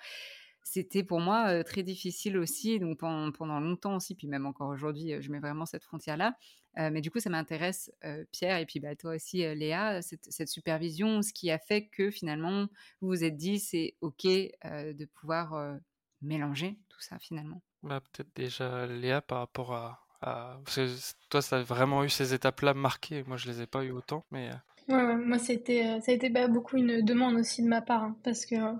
c'était pour moi très difficile aussi donc pendant, longtemps aussi puis même encore aujourd'hui je mets vraiment cette frontière là mais du coup ça m'intéresse Pierre et puis bah, toi aussi Léa cette, cette, supervision ce qui a fait que finalement vous vous êtes dit c'est ok de pouvoir mélanger tout ça finalement bah, Peut-être déjà Léa par rapport à, Parce que toi, ça a vraiment eu ces étapes-là marquées. Moi, je les ai pas eu autant, mais... Euh ouais, moi, c'était, euh, ça a été bah, beaucoup une demande aussi de ma part, hein, parce que euh,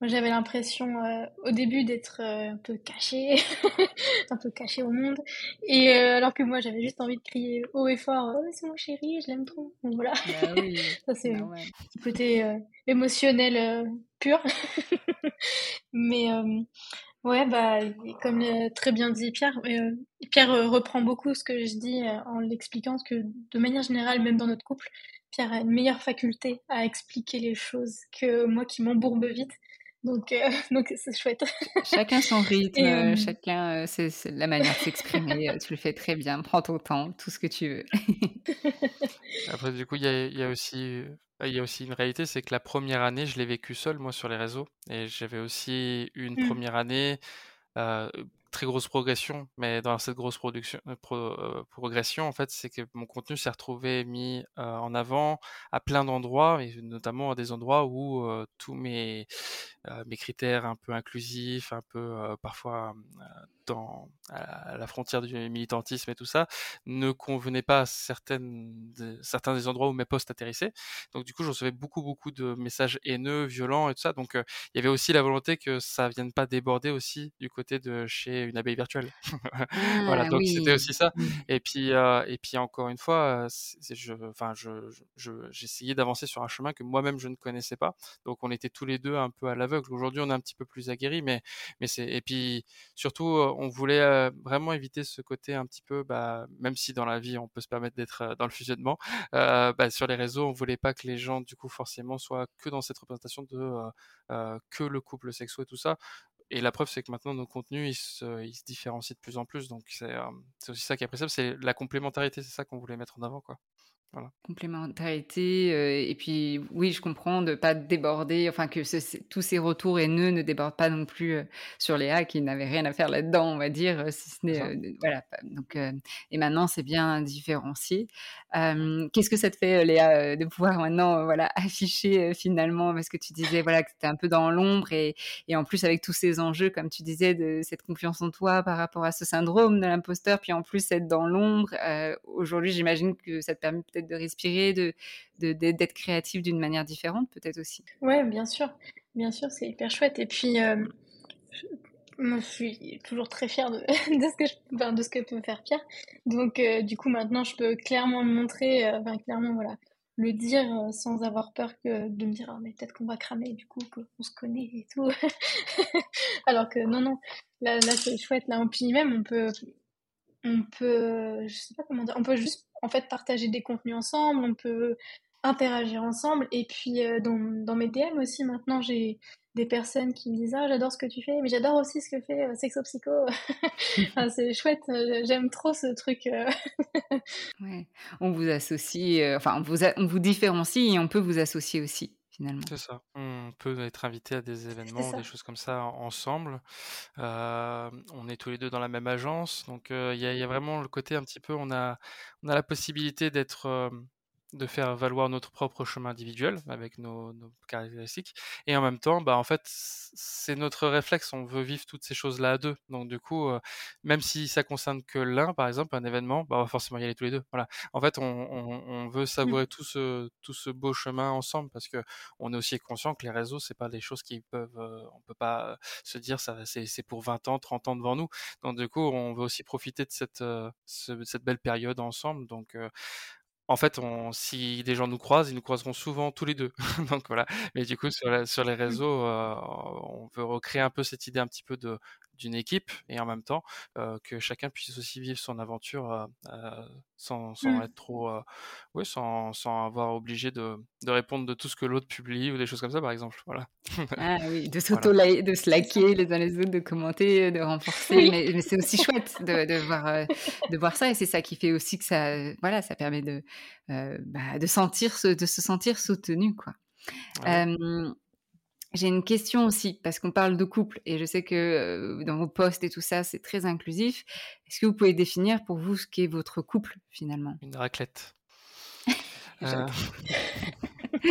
moi, j'avais l'impression au début d'être un peu cachée, [laughs] un peu cachée au monde, et alors que moi, j'avais juste envie de crier haut et fort oh, c'est mon chéri, je l'aime trop. Donc voilà. Bah oui. [laughs] ça, c'est bah ouais. côté émotionnel pur. Mais euh, ouais, bah, comme très bien dit Pierre, euh, Pierre euh, reprend beaucoup ce que je dis en l'expliquant, que de manière générale, même dans notre couple, Pierre a une meilleure faculté à expliquer les choses que moi qui m'embourbe vite. Donc, [laughs] donc c'est chouette. Chacun son [laughs] rythme, chacun, c'est la manière de s'exprimer. tu le fais très bien. Prends ton temps, tout ce que tu veux. [laughs] Après, du coup, il y y a, aussi il y a aussi une réalité, c'est que la première année, je l'ai vécu seul, moi, sur les réseaux. Et j'avais aussi une mmh. première année, très grosse progression. Mais dans cette grosse production, progression, en fait, c'est que mon contenu s'est retrouvé mis en avant à plein d'endroits, et notamment à des endroits où tous mes, mes critères un peu inclusifs, un peu parfois dans à la frontière du militantisme et tout ça, ne convenaient pas à certaines, certains des endroits où mes posts atterrissaient. Donc du coup, je recevais beaucoup beaucoup de messages haineux, violents et tout ça. Donc il y avait aussi la volonté que ça vienne pas déborder aussi du côté de chez une abeille virtuelle. [laughs] voilà, ah donc c'était aussi ça. Mmh. Et puis et puis encore une fois, je, enfin je, j'essayais d'avancer sur un chemin que moi-même je ne connaissais pas. Donc on était tous les deux un peu à l'aveugle. Aujourd'hui, on est un petit peu plus aguerris, mais mais c'est et puis surtout on voulait vraiment éviter ce côté un petit peu, bah, même si dans la vie on peut se permettre d'être dans le fusionnement, euh, bah, sur les réseaux, on voulait pas que les gens du coup forcément soient que dans cette représentation de euh, que le couple sexuel et tout ça. Et la preuve, c'est que maintenant nos contenus, ils se, ils se différencient de plus en plus. Donc c'est aussi ça qui est appréciable, c'est la complémentarité, c'est ça qu'on voulait mettre en avant, quoi. Complémentarité, euh, et puis oui, je comprends de pas déborder, enfin que tous ces retours haineux ne débordent pas non plus euh, sur Léa qui n'avait rien à faire là-dedans, on va dire, euh, si ce n'est voilà. Donc et maintenant c'est bien différencié. Qu'est-ce que ça te fait, Léa, de pouvoir maintenant voilà afficher finalement parce que tu disais voilà que tu un peu dans l'ombre et, et en plus avec tous ces enjeux comme tu disais de cette confiance en toi par rapport à ce syndrome de l'imposteur, puis en plus être dans l'ombre. Aujourd'hui, j'imagine que ça te permet peut-être de respirer, de d'être créatif d'une manière différente peut-être aussi. Ouais, bien sûr, bien sûr, c'est hyper chouette. Et puis, euh, je suis toujours très fière de, [laughs] de ce que je, de ce que peut faire Pierre. Donc, euh, du coup, maintenant, je peux clairement me montrer, euh, clairement, voilà, le dire sans avoir peur que de me dire, ah, mais peut-être qu'on va cramer, du coup, qu'on se connaît et tout. [laughs] Alors que non, non, là, là c'est chouette. Là, puis même, on peut, on peut, je sais pas comment dire, on peut juste en fait partager des contenus ensemble, on peut interagir ensemble. Et puis euh, dans, dans, mes DM aussi maintenant j'ai des personnes qui me disent ah j'adore ce que tu fais, mais j'adore aussi ce que fait euh, Sexo Psycho. [laughs] c'est chouette, euh, j'aime trop ce truc. ouais. On vous associe, enfin on vous, on vous différencie et on peut vous associer aussi. C'est ça. On peut être invité à des événements, des choses comme ça ensemble. on est tous les deux dans la même agence, donc il y, a vraiment le côté un petit peu, on a, on a la possibilité d'être de faire valoir notre propre chemin individuel avec nos, caractéristiques. Et en même temps, bah, en fait, c'est notre réflexe. On veut vivre toutes ces choses-là à deux. Donc, du coup, euh, même si ça concerne que l'un, par exemple, un événement, bah, on va forcément y aller tous les deux. Voilà. En fait, on, veut mmh. savourer tout ce, tout ce beau chemin ensemble parce que on est aussi conscient que les réseaux, c'est pas des choses qui peuvent, euh, on peut pas se dire ça, c'est pour 20 ans, 30 ans devant nous. Donc, du coup, on veut aussi profiter de cette, euh, cette belle période ensemble. Donc, en fait, on, si des gens nous croisent, ils nous croiseront souvent tous les deux. [laughs] Donc voilà. Mais du coup, sur, sur les mmh. réseaux, euh, on veut recréer un peu cette idée un petit peu de, d'une équipe et en même temps que chacun puisse aussi vivre son aventure sans, sans mmh. être trop oui sans, sans avoir obligé de, de, répondre de tout ce que l'autre publie ou des choses comme ça par exemple voilà. [laughs] Ah oui de s'auto de se les uns les autres de commenter de renforcer mais, mais c'est aussi [laughs] chouette de, de, voir de voir ça et c'est ça qui fait aussi que ça voilà ça permet de bah, de sentir de se sentir soutenu quoi j'ai une question aussi, parce qu'on parle de couple, et je sais que dans vos posts et tout ça, c'est très inclusif. Est-ce que vous pouvez définir pour vous ce qu'est votre couple, finalement? Une raclette. [laughs] Euh. [laughs]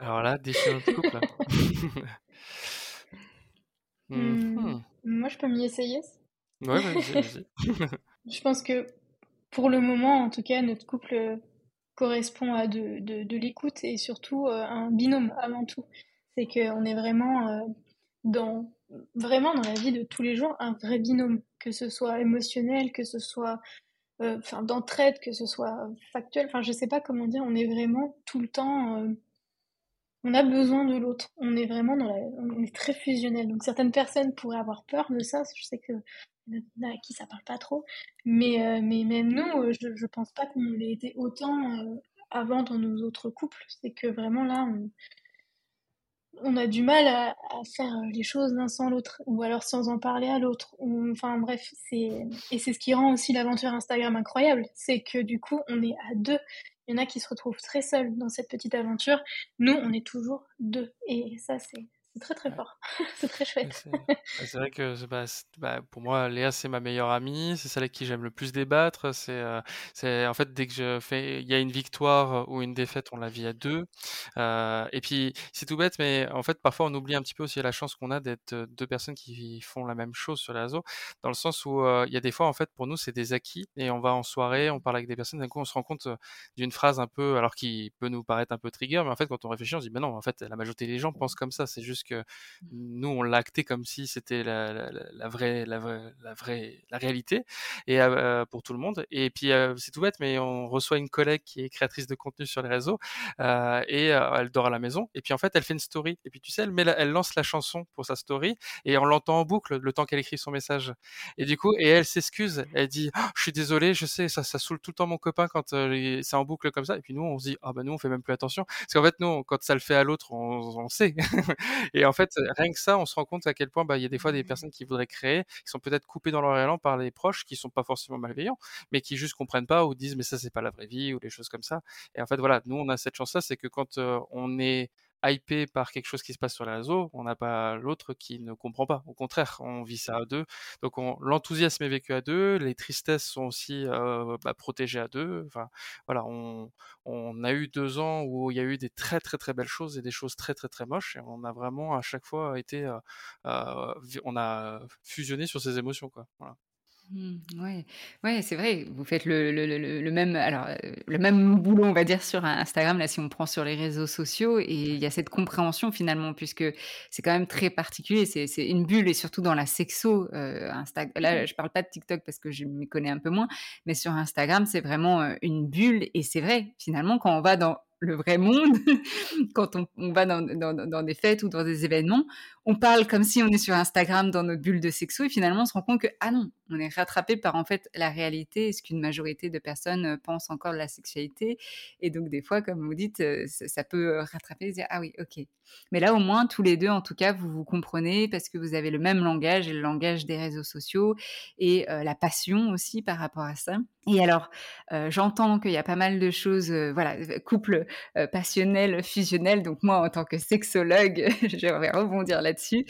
Alors là, définir notre couple. [laughs] Mmh, mmh. Moi, je peux m'y essayer Ouais, vas-y, vas-y. je pense que pour le moment, en tout cas, notre couple correspond à de, de, de l'écoute et surtout un binôme avant tout c'est qu'on est vraiment euh, dans vraiment dans la vie de tous les jours un vrai binôme, que ce soit émotionnel, que ce soit euh, d'entraide, que ce soit factuel, enfin je sais pas comment dire, on est vraiment tout le temps euh, on a besoin de l'autre. On est vraiment dans la on est très fusionnel. Donc certaines personnes pourraient avoir peur de ça, je sais que à qui ça parle pas trop, mais mais même nous, je, je pense pas qu'on l'ait été autant avant dans nos autres couples, c'est que vraiment là on on a du mal à, faire les choses l'un sans l'autre, ou alors sans en parler à l'autre. Enfin bref, c'est et c'est ce qui rend aussi l'aventure Instagram incroyable, c'est que du coup on est à deux. Il y en a qui se retrouvent très seuls dans cette petite aventure. Nous, on est toujours deux, et ça c'est c'est très très fort. [laughs] c'est très chouette. C'est vrai que bah, bah, pour moi, Léa, c'est ma meilleure amie. C'est celle avec qui j'aime le plus débattre. C'est c'est en fait, dès que je fais, il y a une victoire ou une défaite, on la vit à deux. et puis, c'est tout bête, mais en fait, parfois, on oublie un petit peu aussi la chance qu'on a d'être deux personnes qui font la même chose sur les réseaux, dans le sens où il y a des fois, en fait, pour nous, c'est des acquis et on va en soirée, on parle avec des personnes, d'un coup, on se rend compte d'une phrase un peu, alors qui peut nous paraître un peu trigger, mais en fait, quand on réfléchit, on se dit, ben non, en fait, la majorité des gens pensent comme ça. C'est juste que nous, on l'a acté comme si c'était la, la, vraie, la vraie, la vraie, la réalité, et pour tout le monde. Et puis, c'est tout bête, mais on reçoit une collègue qui est créatrice de contenu sur les réseaux, et elle dort à la maison. Et puis, en fait, elle fait une story. Et puis, tu sais, elle, met elle lance la chanson pour sa story, et on l'entend en boucle le temps qu'elle écrit son message. Et du coup, et elle s'excuse. Elle dit, «Oh, je suis désolée, je sais, ça, ça saoule tout le temps mon copain quand c'est en boucle comme ça. Et puis nous, on se dit, ah ben nous, on fait même plus attention. Parce qu'en fait, nous, quand ça le fait à l'autre, on, on, sait. Et en fait, rien que ça, on se rend compte à quel point bah, il y a des fois des personnes qui voudraient créer, qui sont peut-être coupées dans leur élan par les proches, qui sont pas forcément malveillants, mais qui juste comprennent pas ou disent mais ça c'est pas la vraie vie ou des choses comme ça. Et en fait voilà, nous on a cette chance-là, c'est que quand on est hypé par quelque chose qui se passe sur les réseaux, on n'a pas l'autre qui ne comprend pas. Au contraire, on vit ça à deux. Donc l'enthousiasme est vécu à deux, les tristesses sont aussi euh, bah, protégées à deux. Enfin, voilà, on, a eu deux ans où il y a eu des très très très belles choses et des choses très très très moches. Et on a vraiment à chaque fois été, euh, euh, on a fusionné sur ces émotions, quoi. Voilà. Mmh, ouais, ouais, c'est vrai. Vous faites le, le, le, le même, alors euh, le même boulot, on va dire, sur Instagram. Là, si on prend sur les réseaux sociaux, et il y a cette compréhension finalement, puisque c'est quand même très particulier. C'est, une bulle, et surtout dans la sexo. Euh, Là, je parle pas de TikTok parce que je m'y connais un peu moins, mais sur Instagram, c'est vraiment euh, une bulle. Et c'est vrai, finalement, quand on va dans le vrai monde, [laughs] quand on, va dans, des fêtes ou dans des événements, on parle comme si on est sur Instagram dans notre bulle de sexo et finalement on se rend compte que ah non, on est rattrapé par en fait la réalité ce qu'une majorité de personnes euh, pensent encore de la sexualité. Et donc des fois comme vous dites euh, ça, peut rattraper et dire ah oui ok. Mais là au moins tous les deux en tout cas vous vous comprenez parce que vous avez le même langage et le langage des réseaux sociaux et euh, la passion aussi par rapport à ça. Et alors j'entends qu'il y a pas mal de choses voilà couple passionnel fusionnel. Donc moi en tant que sexologue [laughs] je vais rebondir là dessus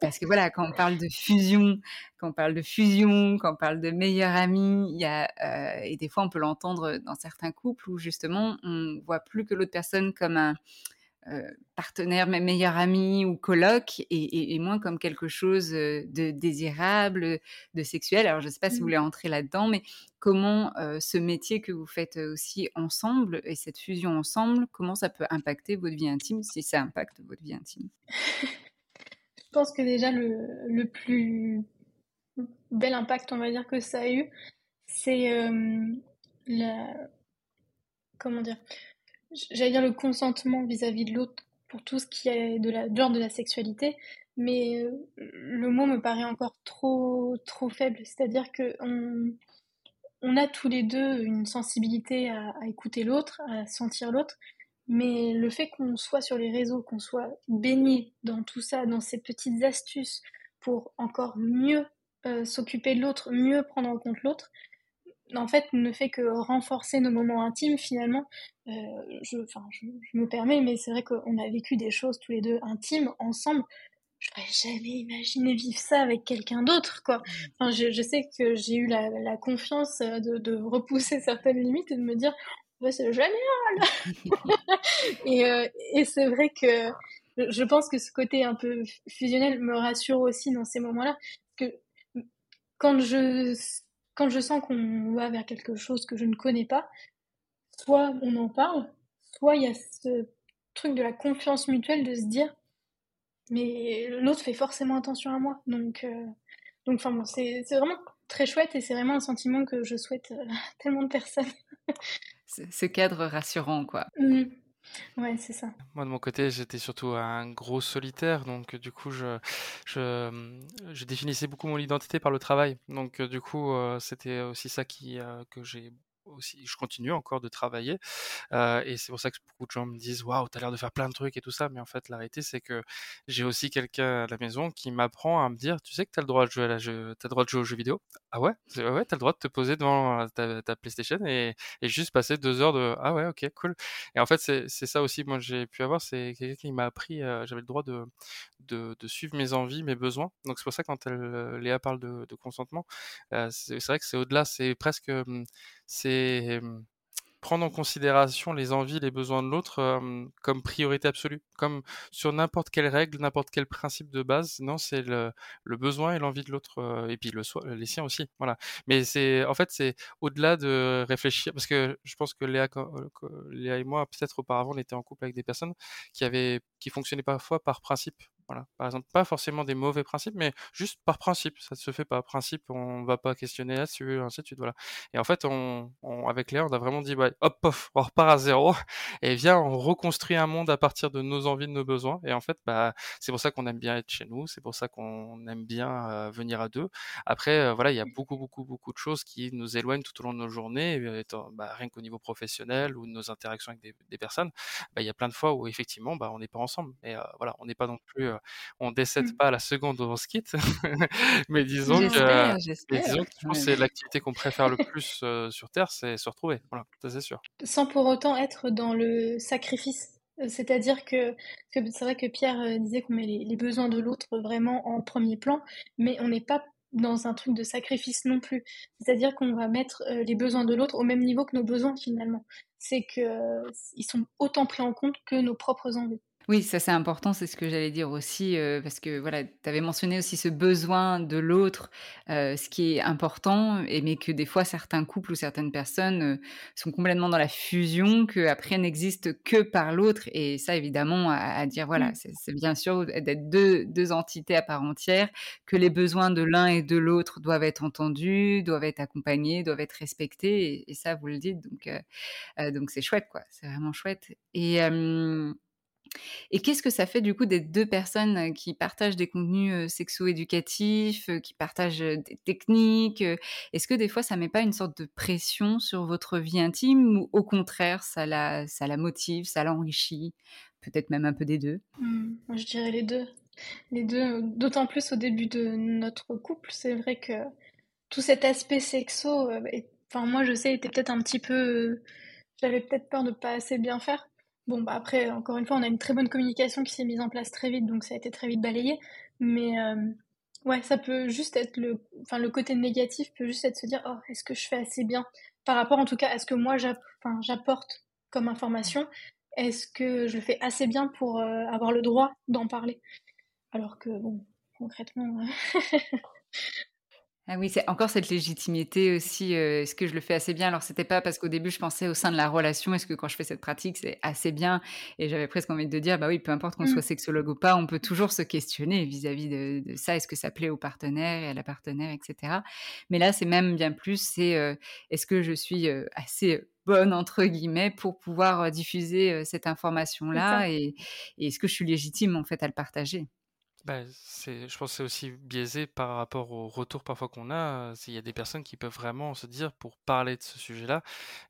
parce que voilà, quand on parle de fusion, quand on parle de fusion, quand on parle de meilleur ami, il y a, et des fois on peut l'entendre dans certains couples où justement on voit plus que l'autre personne comme un partenaire, même meilleur ami ou coloc, et, moins comme quelque chose de désirable, de sexuel. Alors, je ne sais pas si vous mmh. voulez entrer là-dedans, mais comment ce métier que vous faites aussi ensemble et cette fusion ensemble, comment ça peut impacter votre vie intime, si ça impacte votre vie intime? Je pense que déjà le, plus bel impact, on va dire, que ça a eu, c'est la... Comment dire j'allais dire le consentement vis-à-vis de l'autre pour tout ce qui est de la, de la sexualité, mais euh, le mot me paraît encore trop, trop faible. C'est-à-dire que on, a tous les deux une sensibilité à, écouter l'autre, à sentir l'autre, mais le fait qu'on soit sur les réseaux, qu'on soit baigné dans tout ça, dans ces petites astuces pour encore mieux euh, s'occuper de l'autre, mieux prendre en compte l'autre, en fait, ne fait que renforcer nos moments intimes finalement. Euh, je, enfin, je, me permets, mais c'est vrai qu'on a vécu des choses tous les deux intimes ensemble. Je n'aurais jamais imaginé vivre ça avec quelqu'un d'autre, quoi. Enfin, je, je, sais que j'ai eu la, la confiance de, de, [laughs] repousser certaines limites et de me dire, c'est génial. [laughs] et, euh, et c'est vrai que je pense que ce côté un peu fusionnel me rassure aussi dans ces moments-là, que quand je quand je sens qu'on va vers quelque chose que je ne connais pas, soit on en parle, soit il y a ce truc de la confiance mutuelle de se dire mais l'autre fait forcément attention à moi. Donc, euh, donc enfin bon, c'est vraiment très chouette et c'est vraiment un sentiment que je souhaite euh, [laughs] à tellement de personnes. ce cadre rassurant, quoi. Mmh. Ouais, c'est ça. Moi, de mon côté, j'étais surtout un gros solitaire, donc du coup, je, je, je définissais beaucoup mon identité par le travail. Donc, du coup, c'était aussi ça qui, que j'ai je continue encore de travailler. Et c'est pour ça que beaucoup de gens me disent Waouh, t'as l'air de faire plein de trucs et tout ça. Mais en fait, la réalité, c'est que j'ai aussi quelqu'un à la maison qui m'apprend à me dire Tu sais que t'as le droit de jouer, à la jeu, as le droit de jouer aux jeux vidéo? Ah ouais? Ouais, t'as le droit de te poser devant ta, ta PlayStation et, et, juste passer deux heures de Ah ouais, ok, cool. Et en fait, c'est ça aussi, moi, j'ai pu avoir c'est quelqu'un qui m'a appris, j'avais le droit de, de, suivre mes envies, mes besoins. Donc c'est pour ça quand elle, Léa parle de, consentement, c'est vrai que c'est au-delà, c'est presque hum, c'est prendre en considération les envies, les besoins de l'autre comme priorité absolue, comme sur n'importe quelle règle, n'importe quel principe de base. Non, c'est le, besoin et l'envie de l'autre, et puis le les siens aussi. Voilà. Mais c'est, en fait, c'est au-delà de réfléchir, parce que je pense que Léa, Léa et moi, peut-être auparavant, on était en couple avec des personnes qui avaient, qui fonctionnaient parfois par principe. Voilà. Par exemple, pas forcément des mauvais principes, mais juste par principe. Ça ne se fait pas. Principe, on va pas questionner là-dessus, ainsi de suite. Voilà. Et en fait, on, avec Léa, on a vraiment dit, bah, hop, pof, on repart à zéro. [laughs] Et viens, on reconstruit un monde à partir de nos envies, de nos besoins. Et en fait, bah, c'est pour ça qu'on aime bien être chez nous. C'est pour ça qu'on aime bien euh, venir à deux. Après, euh, voilà, il y a beaucoup, beaucoup, beaucoup de choses qui nous éloignent tout au long de nos journées. Étant, bah, rien qu'au niveau professionnel ou nos interactions avec des, des personnes, bah, il y a plein de fois où effectivement, bah, on n'est pas ensemble. Et euh, voilà, on n'est pas non plus on décède mmh. pas la seconde où on se quitte, [laughs] mais disons que, disons que je pense c'est l'activité qu'on préfère le plus sur Terre, c'est se retrouver. Voilà, ça c'est sûr. Sans pour autant être dans le sacrifice. C'est-à-dire que, c'est vrai que Pierre disait qu'on met les, besoins de l'autre vraiment en premier plan, mais on n'est pas dans un truc de sacrifice non plus. C'est-à-dire qu'on va mettre les besoins de l'autre au même niveau que nos besoins finalement. C'est qu'ils sont autant pris en compte que nos propres envies. Oui, ça c'est important, c'est ce que j'allais dire aussi, euh, parce que voilà, tu avais mentionné aussi ce besoin de l'autre, euh, ce qui est important, et mais que des fois certains couples ou certaines personnes euh, sont complètement dans la fusion, qu'après n'existent que par l'autre, et ça évidemment à, dire, voilà, mmh. c'est bien sûr d'être deux, deux entités à part entière, que les besoins de l'un et de l'autre doivent être entendus, doivent être accompagnés, doivent être respectés, et, ça vous le dites, donc donc c'est chouette quoi, c'est vraiment chouette. Et et qu'est-ce que ça fait du coup des deux personnes qui partagent des contenus sexo-éducatifs, qui partagent des techniques Est-ce que des fois ça met pas une sorte de pression sur votre vie intime ou au contraire ça la, ça la motive, ça l'enrichit? Peut-être même un peu des deux. Mmh, Je dirais les deux. Les deux, d'autant plus au début de notre couple, c'est vrai que tout cet aspect sexo, enfin moi je sais, était peut-être un petit peu... J'avais peut-être peur de pas assez bien faire Bon, bah après, encore une fois, on a une très bonne communication qui s'est mise en place très vite, donc ça a été très vite balayé. Mais euh, ouais, ça peut juste être le, enfin, le côté négatif peut juste être se dire, oh, est-ce que je fais assez bien par rapport, en tout cas, à ce que moi j'apporte comme information? Est-ce que je le fais assez bien pour euh, avoir le droit d'en parler? Alors que, bon, concrètement. [laughs] Ah oui, c'est encore cette légitimité aussi. Euh, est-ce que je le fais assez bien? Alors, c'était pas parce qu'au début, je pensais au sein de la relation, est-ce que quand je fais cette pratique, c'est assez bien? Et j'avais presque envie de dire, bah oui, peu importe qu'on soit mmh. sexologue ou pas, on peut toujours se questionner vis-à-vis de, ça. Est-ce que ça plaît au partenaire et à la partenaire, etc. Mais là, c'est même bien plus, c'est euh, est-ce que je suis euh, assez bonne, entre guillemets, pour pouvoir diffuser cette information-là et, et est-ce que je suis légitime, en fait, à le partager? Bah, c'est, je pense que c'est aussi biaisé par rapport au retour parfois qu'on a. Il y a des personnes qui peuvent vraiment se dire, pour parler de ce sujet-là,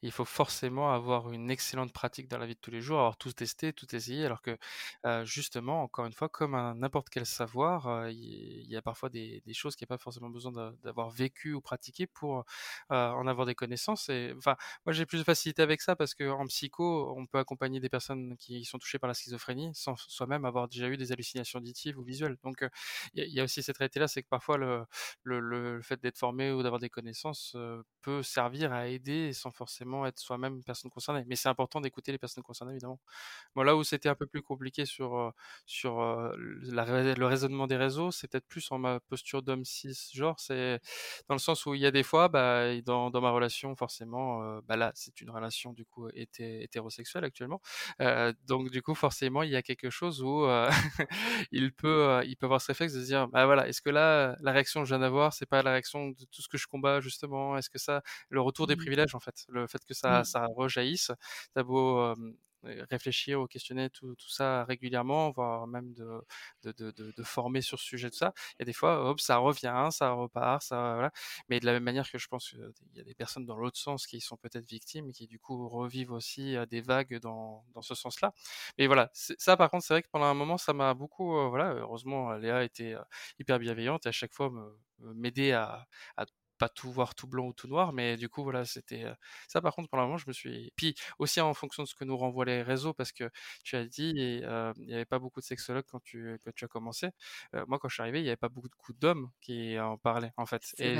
il faut forcément avoir une excellente pratique dans la vie de tous les jours, avoir tout testé, tout essayé, alors que justement, encore une fois, comme un n'importe quel savoir, il y, a parfois des, des choses qu'il n'y a pas forcément besoin d'avoir vécu ou pratiqué pour en avoir des connaissances. Et enfin, moi j'ai plus de facilité avec ça parce qu'en psycho, on peut accompagner des personnes qui sont touchées par la schizophrénie sans soi-même avoir déjà eu des hallucinations auditives ou visuelles. Donc il y, a aussi cette réalité-là, c'est que parfois le, le, fait d'être formé ou d'avoir des connaissances peut servir à aider sans forcément être soi-même personne concernée. Mais c'est important d'écouter les personnes concernées, évidemment. Moi, là où c'était un peu plus compliqué sur, sur la, le raisonnement des réseaux, c'est peut-être plus en ma posture d'homme cis, genre, c'est dans le sens où il y a des fois, bah, dans, dans ma relation, forcément, bah là, c'est une relation du coup hétérosexuelle actuellement. donc du coup, forcément, il y a quelque chose où [laughs] il peut il peut avoir ce réflexe de se dire, bah voilà, est-ce que là, la réaction que je viens d'avoir, c'est pas la réaction de tout ce que je combats justement? Est-ce que ça, le retour des mmh. privilèges en fait, le fait que ça, mmh. ça rejaillisse, t'as beau réfléchir au questionner tout, tout, ça régulièrement, voire même de, de, de, former sur ce sujet de ça. A des fois, hop, ça revient, ça repart, ça voilà. Mais de la même manière que je pense qu'il y a des personnes dans l'autre sens qui sont peut-être victimes, qui du coup revivent aussi des vagues dans, dans ce sens-là. Mais voilà, ça par contre, c'est vrai que pendant un moment, ça m'a beaucoup, voilà, heureusement, Léa était hyper bienveillante et à chaque fois m'aider à, à pas tout voir tout blanc ou tout noir, mais du coup, voilà, c'était ça. Par contre, pendant un moment, je me suis. Puis aussi en fonction de ce que nous renvoient les réseaux, parce que tu as dit, il n'y avait pas beaucoup de sexologues quand tu, quand tu as commencé. moi, quand je suis arrivé, il n'y avait pas beaucoup de d'hommes qui en parlaient, en fait. Et,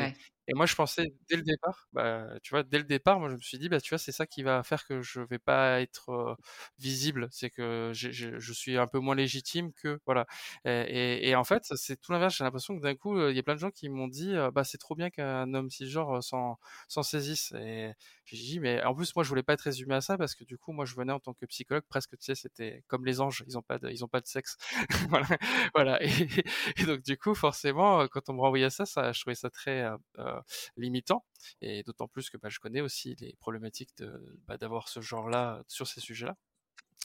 et moi, je pensais dès le départ, bah, tu vois, dès le départ, moi, je me suis dit, bah, tu vois, c'est ça qui va faire que je vais pas être visible, c'est que je suis un peu moins légitime que, voilà. Et, et, en fait, c'est tout l'inverse. J'ai l'impression que d'un coup, il y a plein de gens qui m'ont dit, bah, c'est trop bien qu'un homme cisgenre s'en, s'en saisisse. Et j'ai dit, mais en plus, moi, je voulais pas être résumé à ça parce que du coup, moi, je venais en tant que psychologue, presque, tu sais, c'était comme les anges, ils ont pas de, ils ont pas de sexe. [laughs] voilà. Et, donc, du coup, forcément, quand on me renvoyait ça, ça, je trouvais ça très, limitant. Et d'autant plus que bah, je connais aussi les problématiques bah, d'avoir ce genre-là sur ces sujets-là.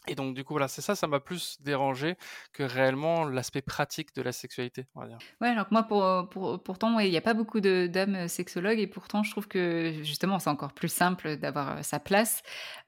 Et donc, du coup, voilà, c'est ça, ça m'a plus dérangé que réellement l'aspect pratique de la sexualité, on va. Ouais, alors que moi, pour, pour pourtant, il n'y a pas beaucoup d'hommes sexologues et pourtant, je trouve que justement, c'est encore plus simple d'avoir sa place.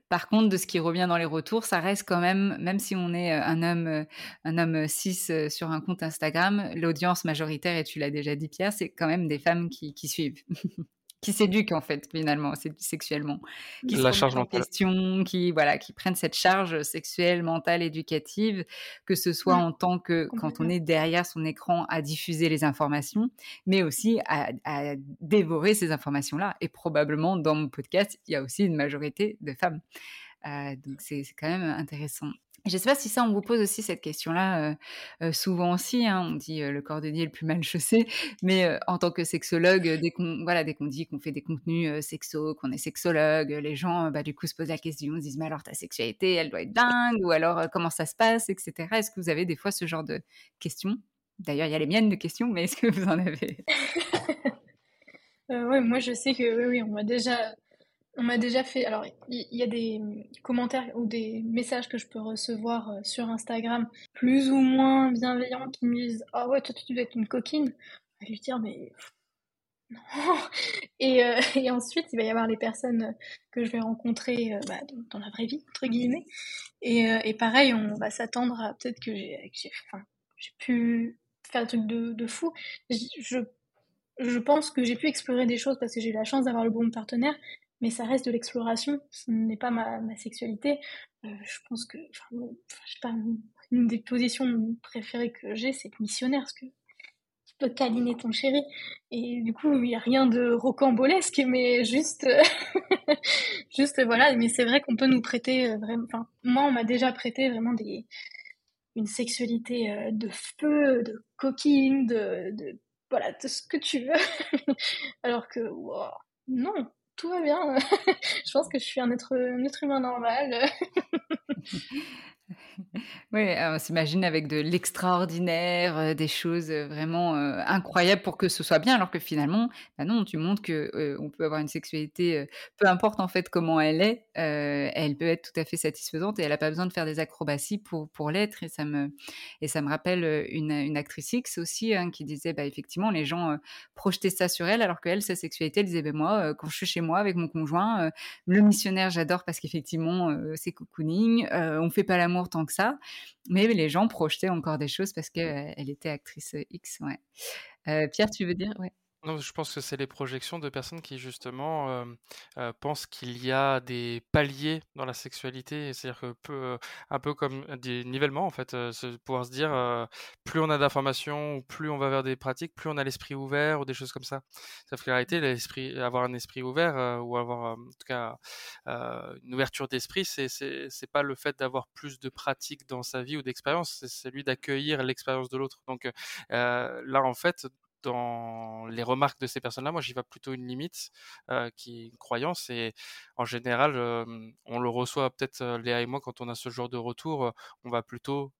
Par contre, de ce qui revient dans les retours, ça reste quand même, même si on est un homme, un homme cis sur un compte Instagram, l'audience majoritaire, et tu l'as déjà dit Pierre, c'est quand même des femmes qui, qui suivent. [laughs] qui s'éduquent en fait finalement sexuellement, qui la se charge en question, qui voilà, qui prennent cette charge sexuelle, mentale, éducative, que ce soit en tant que quand on est derrière son écran à diffuser les informations, mais aussi à, à dévorer ces informations-là. Et probablement dans mon podcast, il y a aussi une majorité de femmes. Euh, donc c'est quand même intéressant. Je ne sais pas si ça, on vous pose aussi cette question-là euh, euh, souvent aussi. Hein, on dit le cordonnier le plus mal chaussé, [laughs] mais en tant que sexologue, dès qu'on voilà, dès qu'on dit qu'on fait des contenus sexo, qu'on est sexologue, les gens, bah, du coup, se posent la question, se disent mais alors ta sexualité, elle doit être dingue, ou alors comment ça se passe, etc. Est-ce que vous avez des fois ce genre de questions? D'ailleurs, il y a les miennes de questions, mais est-ce que vous en avez? [laughs] Oui, moi je sais que oui, oui on m'a déjà on m'a déjà fait. Alors, il y, a des commentaires ou des messages que je peux recevoir euh, sur Instagram, plus ou moins bienveillants, qui me disent Ah ouais, toi, tu dois être une coquine. Je vais lui dire Mais. [laughs] Non et, euh, et, ensuite, il va y avoir les personnes que je vais rencontrer euh, bah, dans, la vraie vie, entre guillemets. Et, et pareil, on va s'attendre à peut-être que j'ai enfin, pu faire un truc de, de fou. Je, je pense que j'ai pu explorer des choses parce que j'ai eu la chance d'avoir le bon partenaire, mais ça reste de l'exploration, ce n'est pas ma, sexualité. Euh, je pense que, enfin, pas, une des positions préférées que j'ai, c'est missionnaire, parce que tu peux câliner ton chéri. Et du coup, il n'y a rien de rocambolesque, mais juste, [laughs] juste voilà. Mais c'est vrai qu'on peut nous prêter euh, vraiment, enfin, moi, on m'a déjà prêté vraiment des, une sexualité euh, de feu, de coquine, de, de, voilà, de ce que tu veux. [laughs] Alors que, non, tout va bien. [laughs] je pense que je suis un être, un être humain normal. [laughs] [laughs] Oui, on s'imagine avec de l'extraordinaire, euh, des choses euh, vraiment euh, incroyables pour que ce soit bien, alors que finalement, bah non, tu montres que on peut avoir une sexualité, peu importe en fait comment elle est, elle peut être tout à fait satisfaisante et elle n'a pas besoin de faire des acrobaties pour, pour l'être. Et ça me et ça me rappelle une, une actrice X aussi hein, qui disait, bah effectivement, les gens projetaient ça sur elle, alors qu'elle, sa sexualité, elle disait, bah, moi, quand je suis chez moi avec mon conjoint, le missionnaire, j'adore parce qu'effectivement, c'est cocooning, on fait pas l'amour tant que ça. Mais les gens projetaient encore des choses parce qu'elle elle était actrice X. Ouais. Pierre, tu veux dire? Ouais. Non, je pense que c'est les projections de personnes qui justement pensent qu'il y a des paliers dans la sexualité, c'est-à-dire que un peu comme des nivellements en fait, pouvoir se dire plus on a d'informations, plus on va vers des pratiques, plus on a l'esprit ouvert ou des choses comme ça. Sauf qu'en réalité, avoir un esprit ouvert ou avoir en tout cas une ouverture d'esprit, c'est c'est pas le fait d'avoir plus de pratiques dans sa vie ou d'expérience, c'est celui d'accueillir l'expérience de l'autre. Donc là en fait les remarques de ces personnes-là, moi j'y vois plutôt une limite euh, qui est une croyance et en général on le reçoit peut-être Léa et moi quand on a ce genre de retour, on va plutôt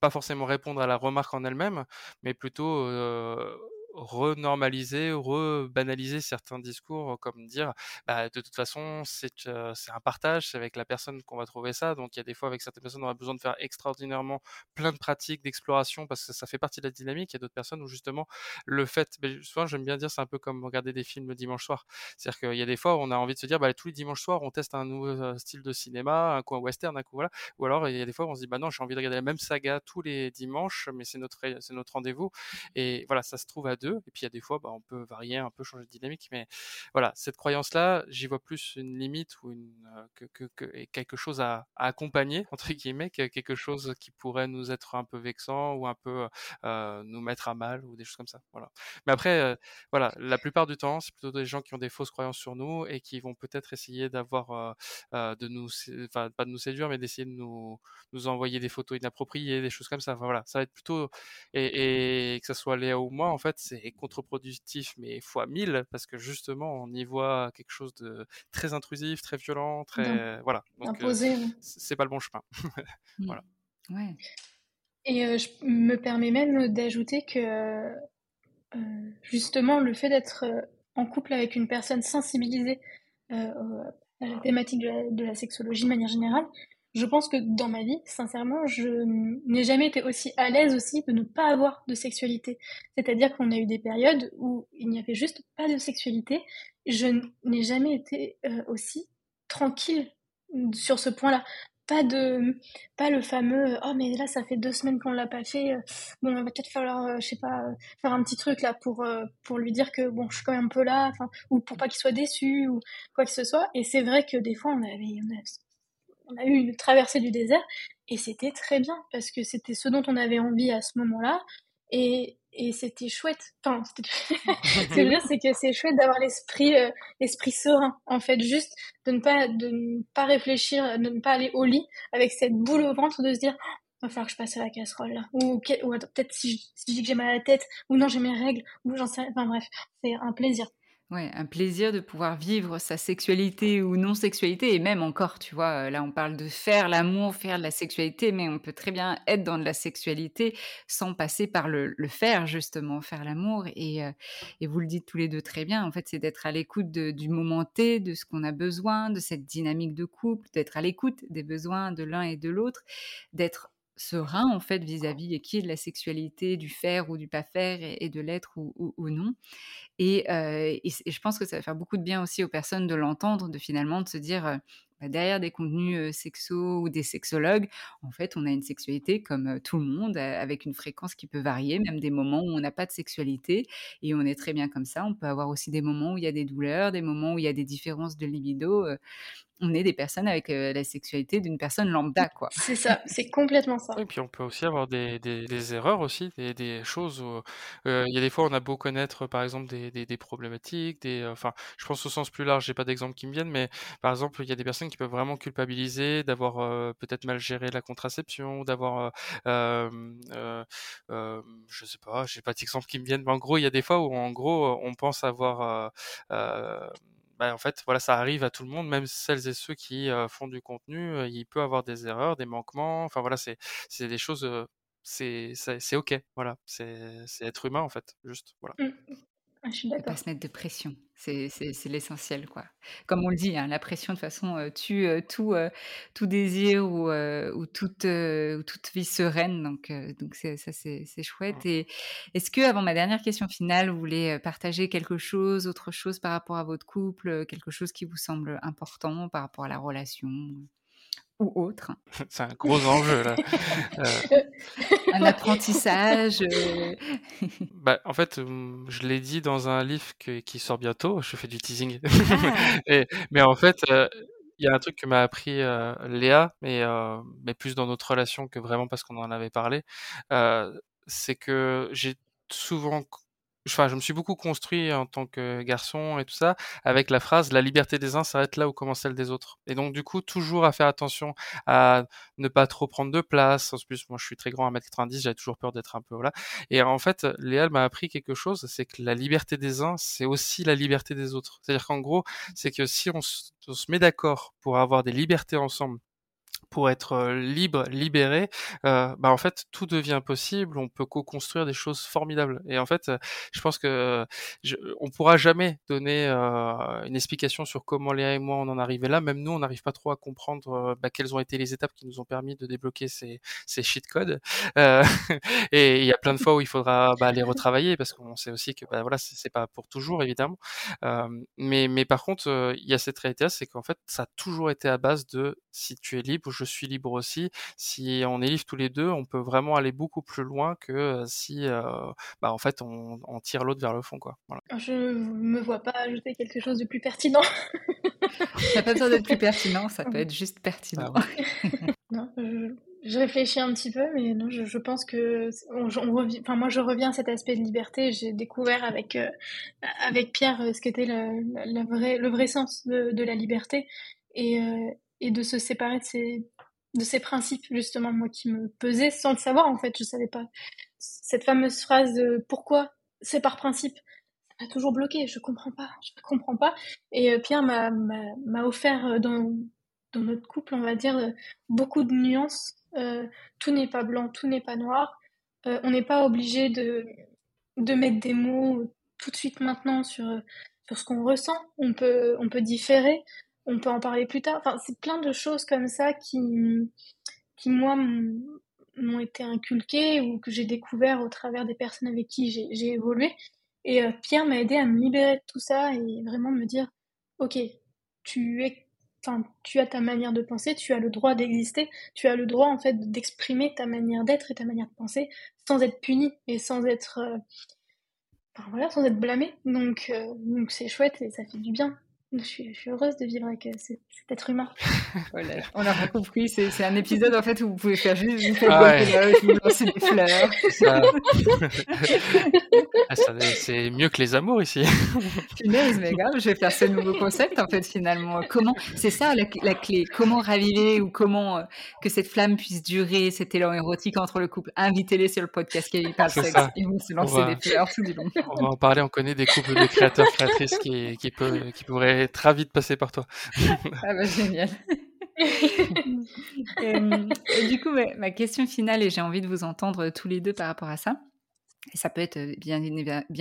pas forcément répondre à la remarque en elle-même, mais plutôt renormaliser, rebanaliser certains discours, comme dire, bah, de toute façon, c'est c'est un partage, c'est avec la personne qu'on va trouver ça. Donc il y a des fois avec certaines personnes, on a besoin de faire extraordinairement plein de pratiques d'exploration parce que ça fait partie de la dynamique. Il y a d'autres personnes où justement le fait, ben, souvent j'aime bien dire, c'est un peu comme regarder des films le dimanche soir. C'est-à-dire qu'il y a des fois où on a envie de se dire, bah, tous les dimanches soirs, on teste un nouveau style de cinéma, un coin western, un coup voilà. Ou alors il y a des fois où on se dit, bah non, j'ai envie de regarder la même saga tous les dimanches, mais c'est notre notre rendez-vous. Et voilà, ça se trouve à deux. Et puis il y a des fois, bah, on peut varier un peu, changer de dynamique. Mais voilà, cette croyance-là, j'y vois plus une limite ou que, quelque chose à, accompagner, [laughs] entre guillemets, quelque chose qui pourrait nous être un peu vexant ou un peu euh, nous mettre à mal ou des choses comme ça. Voilà. Mais après, euh, voilà, la plupart du temps, c'est plutôt des gens qui ont des fausses croyances sur nous et qui vont peut-être essayer d'avoir, euh, de nous, enfin, pas de nous séduire, mais d'essayer de nous, envoyer des photos inappropriées, des choses comme ça. Voilà, ça va être plutôt, et, et que ça soit Léa ou moi, en fait, c'est contre-productif, mais fois mille, parce que justement, on y voit quelque chose de très intrusif, très violent, très, voilà. Donc, Imposé. c'est pas le bon chemin. [laughs] Mmh. voilà. Ouais. Et je me permets même d'ajouter que justement le fait d'être en couple avec une personne sensibilisée à la thématique de la, de la, sexologie de manière générale, je pense que dans ma vie, sincèrement, je n'ai jamais été aussi à l'aise aussi de ne pas avoir de sexualité. C'est-à-dire qu'on a eu des périodes où il n'y avait juste pas de sexualité. Je n'ai jamais été aussi tranquille sur ce point-là pas de pas le fameux oh mais là ça fait deux semaines qu'on l'a pas fait bon on va peut-être falloir je sais pas faire un petit truc là pour pour lui dire que bon je suis quand même un peu là ou pour pas qu'il soit déçu ou quoi que ce soit et c'est vrai que des fois on avait on a, on a eu une traversée du désert et c'était très bien parce que c'était ce dont on avait envie à ce moment-là et et c'était chouette. Enfin, [laughs] ce que je veux dire, c'est que c'est chouette d'avoir l'esprit, euh, l'esprit serein. En fait, juste de ne pas, de ne pas réfléchir, de ne pas aller au lit avec cette boule au ventre, de se dire, oh, va falloir que je passe à la casserole là. Ou, ou peut-être si, si je dis que j'ai mal à la tête, ou non, j'ai mes règles, ou j'en sais. Enfin bref, c'est un plaisir. Ouais, un plaisir de pouvoir vivre sa sexualité ou non-sexualité, et même encore, tu vois, là on parle de faire l'amour, faire de la sexualité, mais on peut très bien être dans de la sexualité sans passer par le, le faire, justement, faire l'amour. Et, euh, et, vous le dites tous les deux très bien, en fait, c'est d'être à l'écoute du moment T, de ce qu'on a besoin, de cette dynamique de couple, d'être à l'écoute des besoins de l'un et de l'autre, d'être serein en fait vis-à-vis -vis, qui est de la sexualité, du faire ou du pas faire et, de l'être ou, non. Et, euh, et, je pense que ça va faire beaucoup de bien aussi aux personnes de l'entendre, de finalement de se dire bah, derrière des contenus euh, ou des sexologues, en fait, on a une sexualité comme euh, tout le monde, avec une fréquence qui peut varier, même des moments où on n'a pas de sexualité et on est très bien comme ça. On peut avoir aussi des moments où il y a des douleurs, des moments où il y a des différences de libido on est des personnes avec la sexualité d'une personne lambda, quoi. C'est ça, [laughs] c'est complètement ça. Et puis on peut aussi avoir des, des, des erreurs aussi, des, des choses où il y a des fois on a beau connaître par exemple des, des problématiques, des, enfin, je pense au sens plus large, j'ai pas d'exemple qui me viennent, mais par exemple il y a des personnes qui peuvent vraiment culpabiliser d'avoir peut-être mal géré la contraception, d'avoir, euh, euh, euh, je sais pas, j'ai pas d'exemple qui me viennent, mais en gros il y a des fois où en gros on pense avoir bah, en fait, voilà, ça arrive à tout le monde, même celles et ceux qui font du contenu, il peut avoir des erreurs, des manquements. Enfin voilà, c'est des choses, c'est ok. Voilà, c'est c'est être humain en fait, juste. Voilà. Ah, je suis d'accord. Pas se mettre de pression, c'est l'essentiel, quoi. Comme on le dit, hein, la pression de toute façon tue tout, tout désir ou, ou toute, ou toute vie sereine. Donc, donc ça, c'est chouette. Et est-ce que, avant ma dernière question finale, vous voulez partager quelque chose, autre chose par rapport à votre couple, quelque chose qui vous semble important par rapport à la relation? Ou autre. [laughs] C'est un gros enjeu là. [laughs] Euh... Un apprentissage. Euh... bah, en fait, je l'ai dit dans un livre que, qui sort bientôt. Je fais du teasing. Ah. [laughs] Et, mais en fait, il y a un truc que m'a appris euh, Léa, mais, euh, mais plus dans notre relation que vraiment parce qu'on en avait parlé. c'est que j'ai souvent enfin, je me suis beaucoup construit en tant que garçon et tout ça avec la phrase la liberté des uns s'arrête là où commence celle des autres. Et donc du coup toujours à faire attention à ne pas trop prendre de place. En plus moi je suis très grand à 1m90, j'avais toujours peur d'être un peu voilà. Et en fait Léa m'a appris quelque chose, c'est que la liberté des uns c'est aussi la liberté des autres. C'est-à-dire qu'en gros c'est que si on se met d'accord pour avoir des libertés ensemble pour être libre, libéré, euh, bah en fait tout devient possible. On peut co-construire des choses formidables. Et en fait, je pense que je, on pourra jamais donner euh, une explication sur comment Léa et moi on en arrivé là. Même nous, on n'arrive pas trop à comprendre bah, quelles ont été les étapes qui nous ont permis de débloquer ces, ces cheat codes. [laughs] Euh, et il y a plein de fois où il faudra bah, les retravailler parce qu'on sait aussi que bah, voilà, c'est pas pour toujours évidemment. mais mais par contre, il y a cette réalité, c'est qu'en fait, ça a toujours été à base de si tu es libre, je suis libre aussi. Si on est libre tous les deux, on peut vraiment aller beaucoup plus loin que si, bah, en fait, on, tire l'autre vers le fond, quoi. Voilà. Je me vois pas ajouter quelque chose de plus pertinent. [laughs] ça pas besoin d'être plus pertinent, ça peut être juste pertinent. Ah [laughs] [laughs] non, je, réfléchis un petit peu, mais non, je, pense que on, enfin moi je reviens à cet aspect de liberté. J'ai découvert avec avec Pierre ce qu'était le, vrai, le vrai sens de, de la liberté et, et de se séparer de ces, de ces principes, justement, moi qui me pesait sans le savoir, en fait, je savais pas. Cette fameuse phrase de pourquoi? C'est par principe, ça m'a toujours bloqué, je comprends pas, je comprends pas. Et euh, Pierre m'a, m'a, offert euh, dans, dans notre couple, on va dire, euh, beaucoup de nuances. tout n'est pas blanc, tout n'est pas noir. on n'est pas obligé de, de mettre des mots tout de suite maintenant sur, sur ce qu'on ressent. On peut, on peut différer on peut en parler plus tard. Enfin, c'est plein de choses comme ça qui, qui moi, m'ont été inculquées ou que j'ai découvert au travers des personnes avec qui j'ai évolué. Et euh, Pierre m'a aidé à me libérer de tout ça et vraiment me dire, ok, tu es, enfin, tu as ta manière de penser, tu as le droit d'exister, tu as le droit en fait d'exprimer ta manière d'être et ta manière de penser sans être puni et sans être, euh, voilà, sans être blâmé. Donc, euh, donc c'est chouette et ça fait du bien. Je suis, heureuse de vivre avec euh, cet, être humain. [laughs] voilà, on a compris. C'est un [laughs] épisode en fait où vous pouvez faire juste vous faire ah vous lancer des fleurs. [laughs] Ah, c'est mieux que les amours ici. [laughs] Punaise, mais grave, je vais faire ce nouveau concept en fait finalement. Comment c'est ça la, clé Comment raviver ou comment euh, que cette flamme puisse durer, cet élan érotique entre le couple? Invitez-les sur le podcast qui parle sexe. Ils vont se lancer des fleurs tout du long. [laughs] On va en parler. On connaît des couples de créateurs créatrices qui, qui, peut, qui pourraient être ravi de passer par toi. [laughs] ah bah génial. et, du coup, ma question finale, et j'ai envie de vous entendre tous les deux par rapport à ça, et ça peut être bien,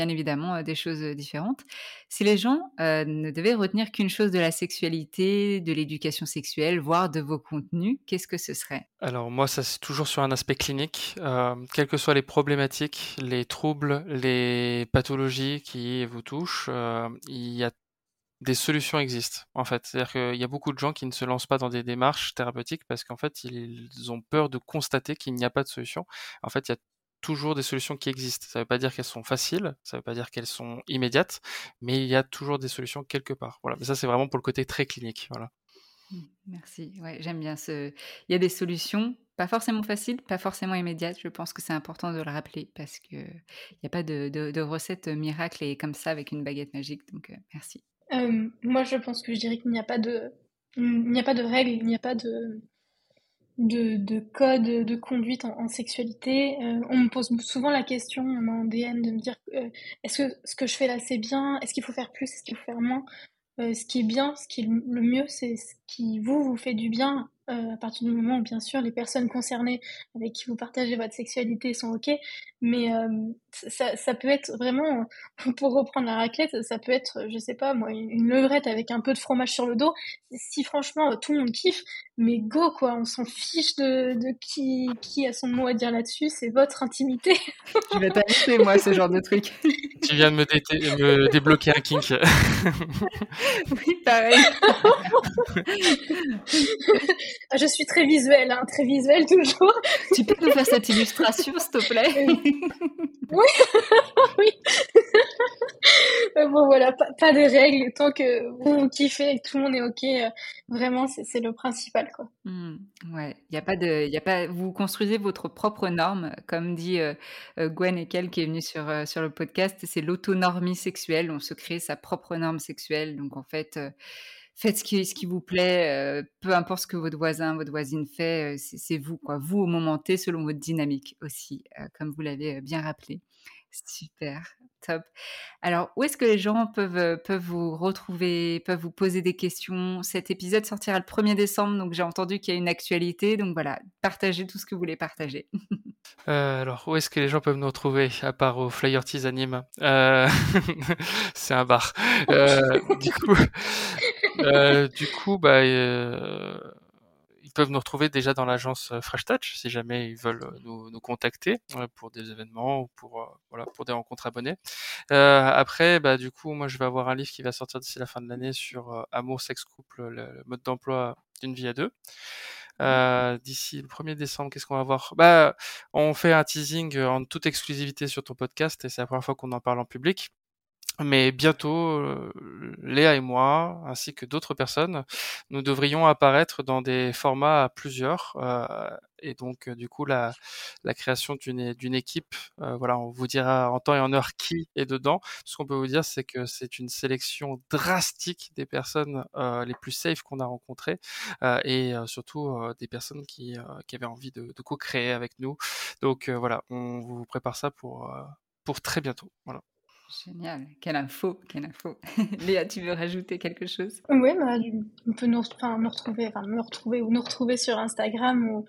évidemment des choses différentes. Si les gens ne devaient retenir qu'une chose de la sexualité, de l'éducation sexuelle, voire de vos contenus, qu'est-ce que ce serait? Alors moi, ça c'est toujours sur un aspect clinique. quelles que soient les problématiques, les troubles, les pathologies qui vous touchent, il y a des solutions existent, en fait. C'est-à-dire qu'il y a beaucoup de gens qui ne se lancent pas dans des démarches thérapeutiques parce qu'en fait, ils ont peur de constater qu'il n'y a pas de solution. En fait, il y a toujours des solutions qui existent. Ça ne veut pas dire qu'elles sont faciles, ça ne veut pas dire qu'elles sont immédiates, mais il y a toujours des solutions quelque part. Voilà. Mais ça, c'est vraiment pour le côté très clinique. Voilà. Mmh, merci. Ouais, j'aime bien ce. Il y a des solutions, pas forcément faciles, pas forcément immédiates. Je pense que c'est important de le rappeler parce que il n'y a pas de, de, recette miracle et comme ça avec une baguette magique. Donc, euh, merci. Euh, moi, je pense que je dirais qu'il n'y a pas de, il n'y a pas de règles, il n'y a pas de, de, de code de conduite en, sexualité. Euh, on me pose souvent la question en DM de me dire euh, est-ce que ce que je fais là c'est bien? Est-ce qu'il faut faire plus? Est-ce qu'il faut faire moins? Ce qui est bien, ce qui est le mieux, c'est ce qui vous vous fait du bien euh, à partir du moment où bien sûr les personnes concernées avec qui vous partagez votre sexualité sont ok, mais euh, ça, ça, peut être vraiment, [laughs] pour reprendre la raclette, ça peut être, je sais pas moi, une levrette avec un peu de fromage sur le dos. Si franchement tout le monde kiffe, mais go quoi, on s'en fiche de, de qui, qui a son mot à dire là-dessus, c'est votre intimité. Je vais t'inviter moi ce genre de truc. [laughs] Tu viens de me, me débloquer un kink. [laughs] oui, pareil. Ah, je suis très visuelle, hein, très visuelle toujours. Tu peux nous faire cette illustration, s'il te plaît? Oui, oui. [laughs] bon, voilà, pas, de règles, tant que vous, kiffez et que tout le monde est OK, euh, vraiment, c'est le principal, quoi. Mmh, ouais, il a pas de, y a pas, vous construisez votre propre norme, comme dit euh, euh, Gwen Ekel qui est venue sur, sur le podcast, c'est l'autonormie sexuelle, on se crée sa propre norme sexuelle, donc en fait faites ce qui, vous plaît, peu importe ce que votre voisin, votre voisine fait, c'est vous, quoi. Vous au moment T, selon votre dynamique aussi, comme vous l'avez bien rappelé. Super, Alors, où est-ce que les gens peuvent, euh, peuvent vous retrouver, peuvent vous poser des questions? Cet épisode sortira le 1er décembre, donc j'ai entendu qu'il y a une actualité. Donc voilà, partagez tout ce que vous voulez partager. [laughs] Euh, alors, où est-ce que les gens peuvent nous retrouver, à part au Flyer Teas Anime euh, [laughs] C'est un bar. du coup, du coup bah, peuvent nous retrouver déjà dans l'agence euh, Fresh Touch si jamais ils veulent euh, nous, nous contacter euh, pour des événements ou pour voilà pour des rencontres abonnées. Euh, après, bah du coup, moi je vais avoir un livre qui va sortir d'ici la fin de l'année sur amour, sexe, couple, le, mode d'emploi d'une vie à deux. Euh, d'ici le 1er décembre, qu'est-ce qu'on va voir? Bah, on fait un teasing en toute exclusivité sur ton podcast et c'est la première fois qu'on en parle en public. Mais bientôt, euh, Léa et moi, ainsi que d'autres personnes, nous devrions apparaître dans des formats à plusieurs. Euh, et donc, euh, du coup, la, création d'une, d'une équipe, voilà, on vous dira en temps et en heure qui est dedans. Ce qu'on peut vous dire, c'est que c'est une sélection drastique des personnes les plus safe qu'on a rencontrées et surtout des personnes qui, qui avaient envie de, de co-créer avec nous. Donc, voilà, on vous prépare ça pour, pour très bientôt. Voilà. Génial, quelle info, quelle info. [laughs] Léa, tu veux rajouter quelque chose? Oui, bah, on peut nous, enfin, retrouver, enfin, me retrouver ou nous retrouver sur Instagram.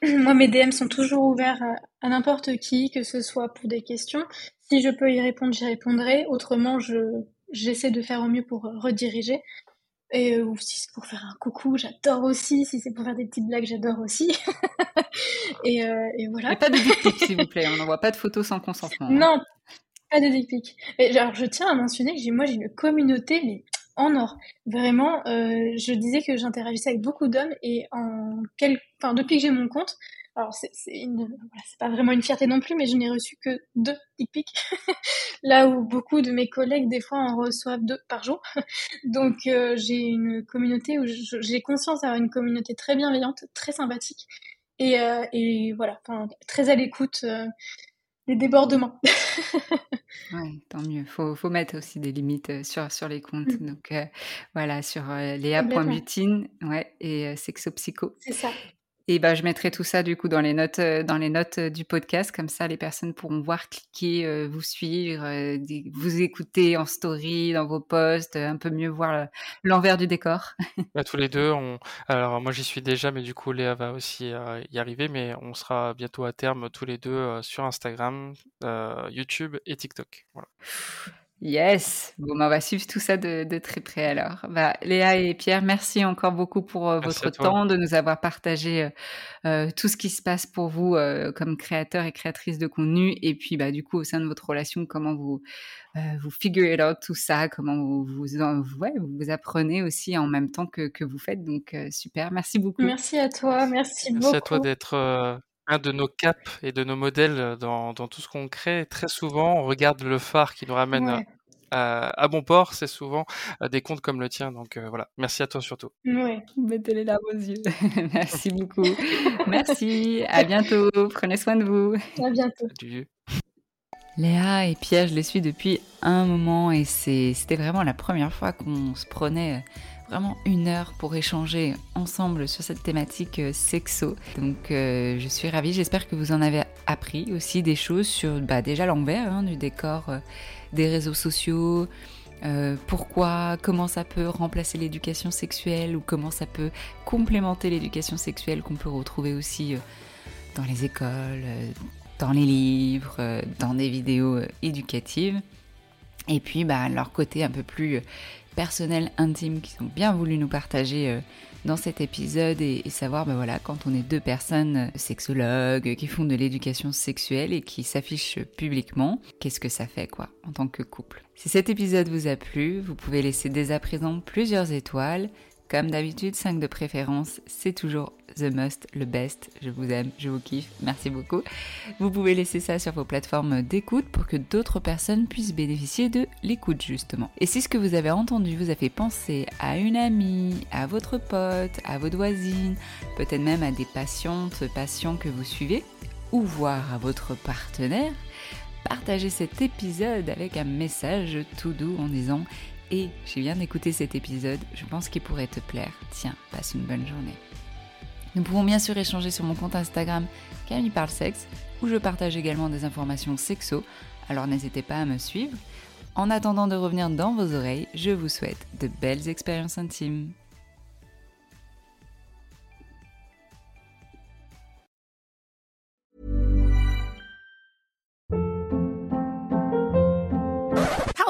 [clears throat] Moi, mes DM sont toujours ouverts à, n'importe qui, que ce soit pour des questions. Si je peux y répondre, j'y répondrai. Autrement, je, j'essaie de faire au mieux pour rediriger. Et euh, ou si c'est pour faire un coucou, j'adore aussi. Si c'est pour faire des petites blagues, j'adore aussi. [laughs] et, euh, et, voilà. Et pas de dick s'il vous plaît. On n'envoie pas de photos sans consentement. Hein. Pas de dick alors, je tiens à mentionner que moi, j'ai une communauté, mais en or. Vraiment, euh, je disais que j'interagissais avec beaucoup d'hommes et en quel... enfin, depuis que j'ai mon compte, alors c'est, une... voilà, pas vraiment une fierté non plus, mais je n'ai reçu que deux dick pics. [laughs] Là où beaucoup de mes collègues, des fois, en reçoivent deux par jour. [laughs] Donc, euh, j'ai une communauté où j'ai conscience d'avoir une communauté très bienveillante, très sympathique. Et, euh, et voilà, très à l'écoute des débordements. [laughs] ouais, tant mieux. Faut, faut mettre aussi des limites euh, sur, sur les comptes. Mmh. Donc euh, voilà, sur euh, léa.butine ouais, et sexopsycho. C'est ça. Et ben, je mettrai tout ça du coup dans les notes, euh, dans les notes euh, du podcast, comme ça les personnes pourront voir, cliquer, euh, vous suivre, vous écouter en story, dans vos posts, un peu mieux voir l'envers du décor. [laughs] Bah, tous les deux, on... alors moi j'y suis déjà, mais du coup Léa va aussi y arriver, mais on sera bientôt à terme tous les deux sur Instagram, YouTube et TikTok. Voilà. Yes, bon, bah, on va suivre tout ça de, très près alors. Bah, Léa et Pierre, merci encore beaucoup pour euh, votre temps, de nous avoir partagé euh, euh, tout ce qui se passe pour vous comme créateur et créatrice de contenu, et puis bah, du coup au sein de votre relation, comment vous vous figurez out tout ça, comment vous vous, vous apprenez aussi en même temps que, que vous faites. Donc super, merci beaucoup. Merci à toi, merci, beaucoup. Merci à toi d'être un de nos caps et de nos modèles dans, dans tout ce qu'on crée. Très souvent, on regarde le phare qui nous ramène à, à, bon port. C'est souvent euh, des comptes comme le tien. Donc euh, voilà, merci à toi surtout. Ouais. Mettez les larmes aux yeux. [laughs] merci beaucoup. merci. À bientôt. Prenez soin de vous. À bientôt. Léa et Pierre, je les suis depuis un moment et c'était vraiment la première fois qu'on se prenait vraiment une heure pour échanger ensemble sur cette thématique euh, sexo. Donc euh, je suis ravie, j'espère que vous en avez appris aussi des choses sur bah, déjà l'envers hein, du décor euh, des réseaux sociaux, pourquoi, comment ça peut remplacer l'éducation sexuelle ou comment ça peut complémenter l'éducation sexuelle qu'on peut retrouver aussi dans les écoles, dans les livres, dans des vidéos éducatives. Et puis bah, leur côté un peu plus personnels, intimes qu'ils ont bien voulu nous partager euh, dans cet épisode et, savoir, ben voilà, quand on est deux personnes euh, sexologues qui font de l'éducation sexuelle et qui s'affichent publiquement, qu'est-ce que ça fait quoi en tant que couple? Si cet épisode vous a plu, vous pouvez laisser dès à présent plusieurs étoiles. Comme d'habitude, 5 de préférence, c'est toujours the must, le best. Je vous aime, je vous kiffe, merci beaucoup. Vous pouvez laisser ça sur vos plateformes d'écoute pour que d'autres personnes puissent bénéficier de l'écoute justement. Et si ce que vous avez entendu vous a fait penser à une amie, à votre pote, à votre voisine, peut-être même à des patientes, patients que vous suivez, ou voir à votre partenaire, partagez cet épisode avec un message tout doux en disant et j'ai bien écouté cet épisode, je pense qu'il pourrait te plaire. Tiens, passe une bonne journée. Nous pouvons bien sûr échanger sur mon compte Instagram Camille Parle Sexe, où je partage également des informations sexo Alors n'hésitez pas à me suivre. En attendant de revenir dans vos oreilles, je vous souhaite de belles expériences intimes.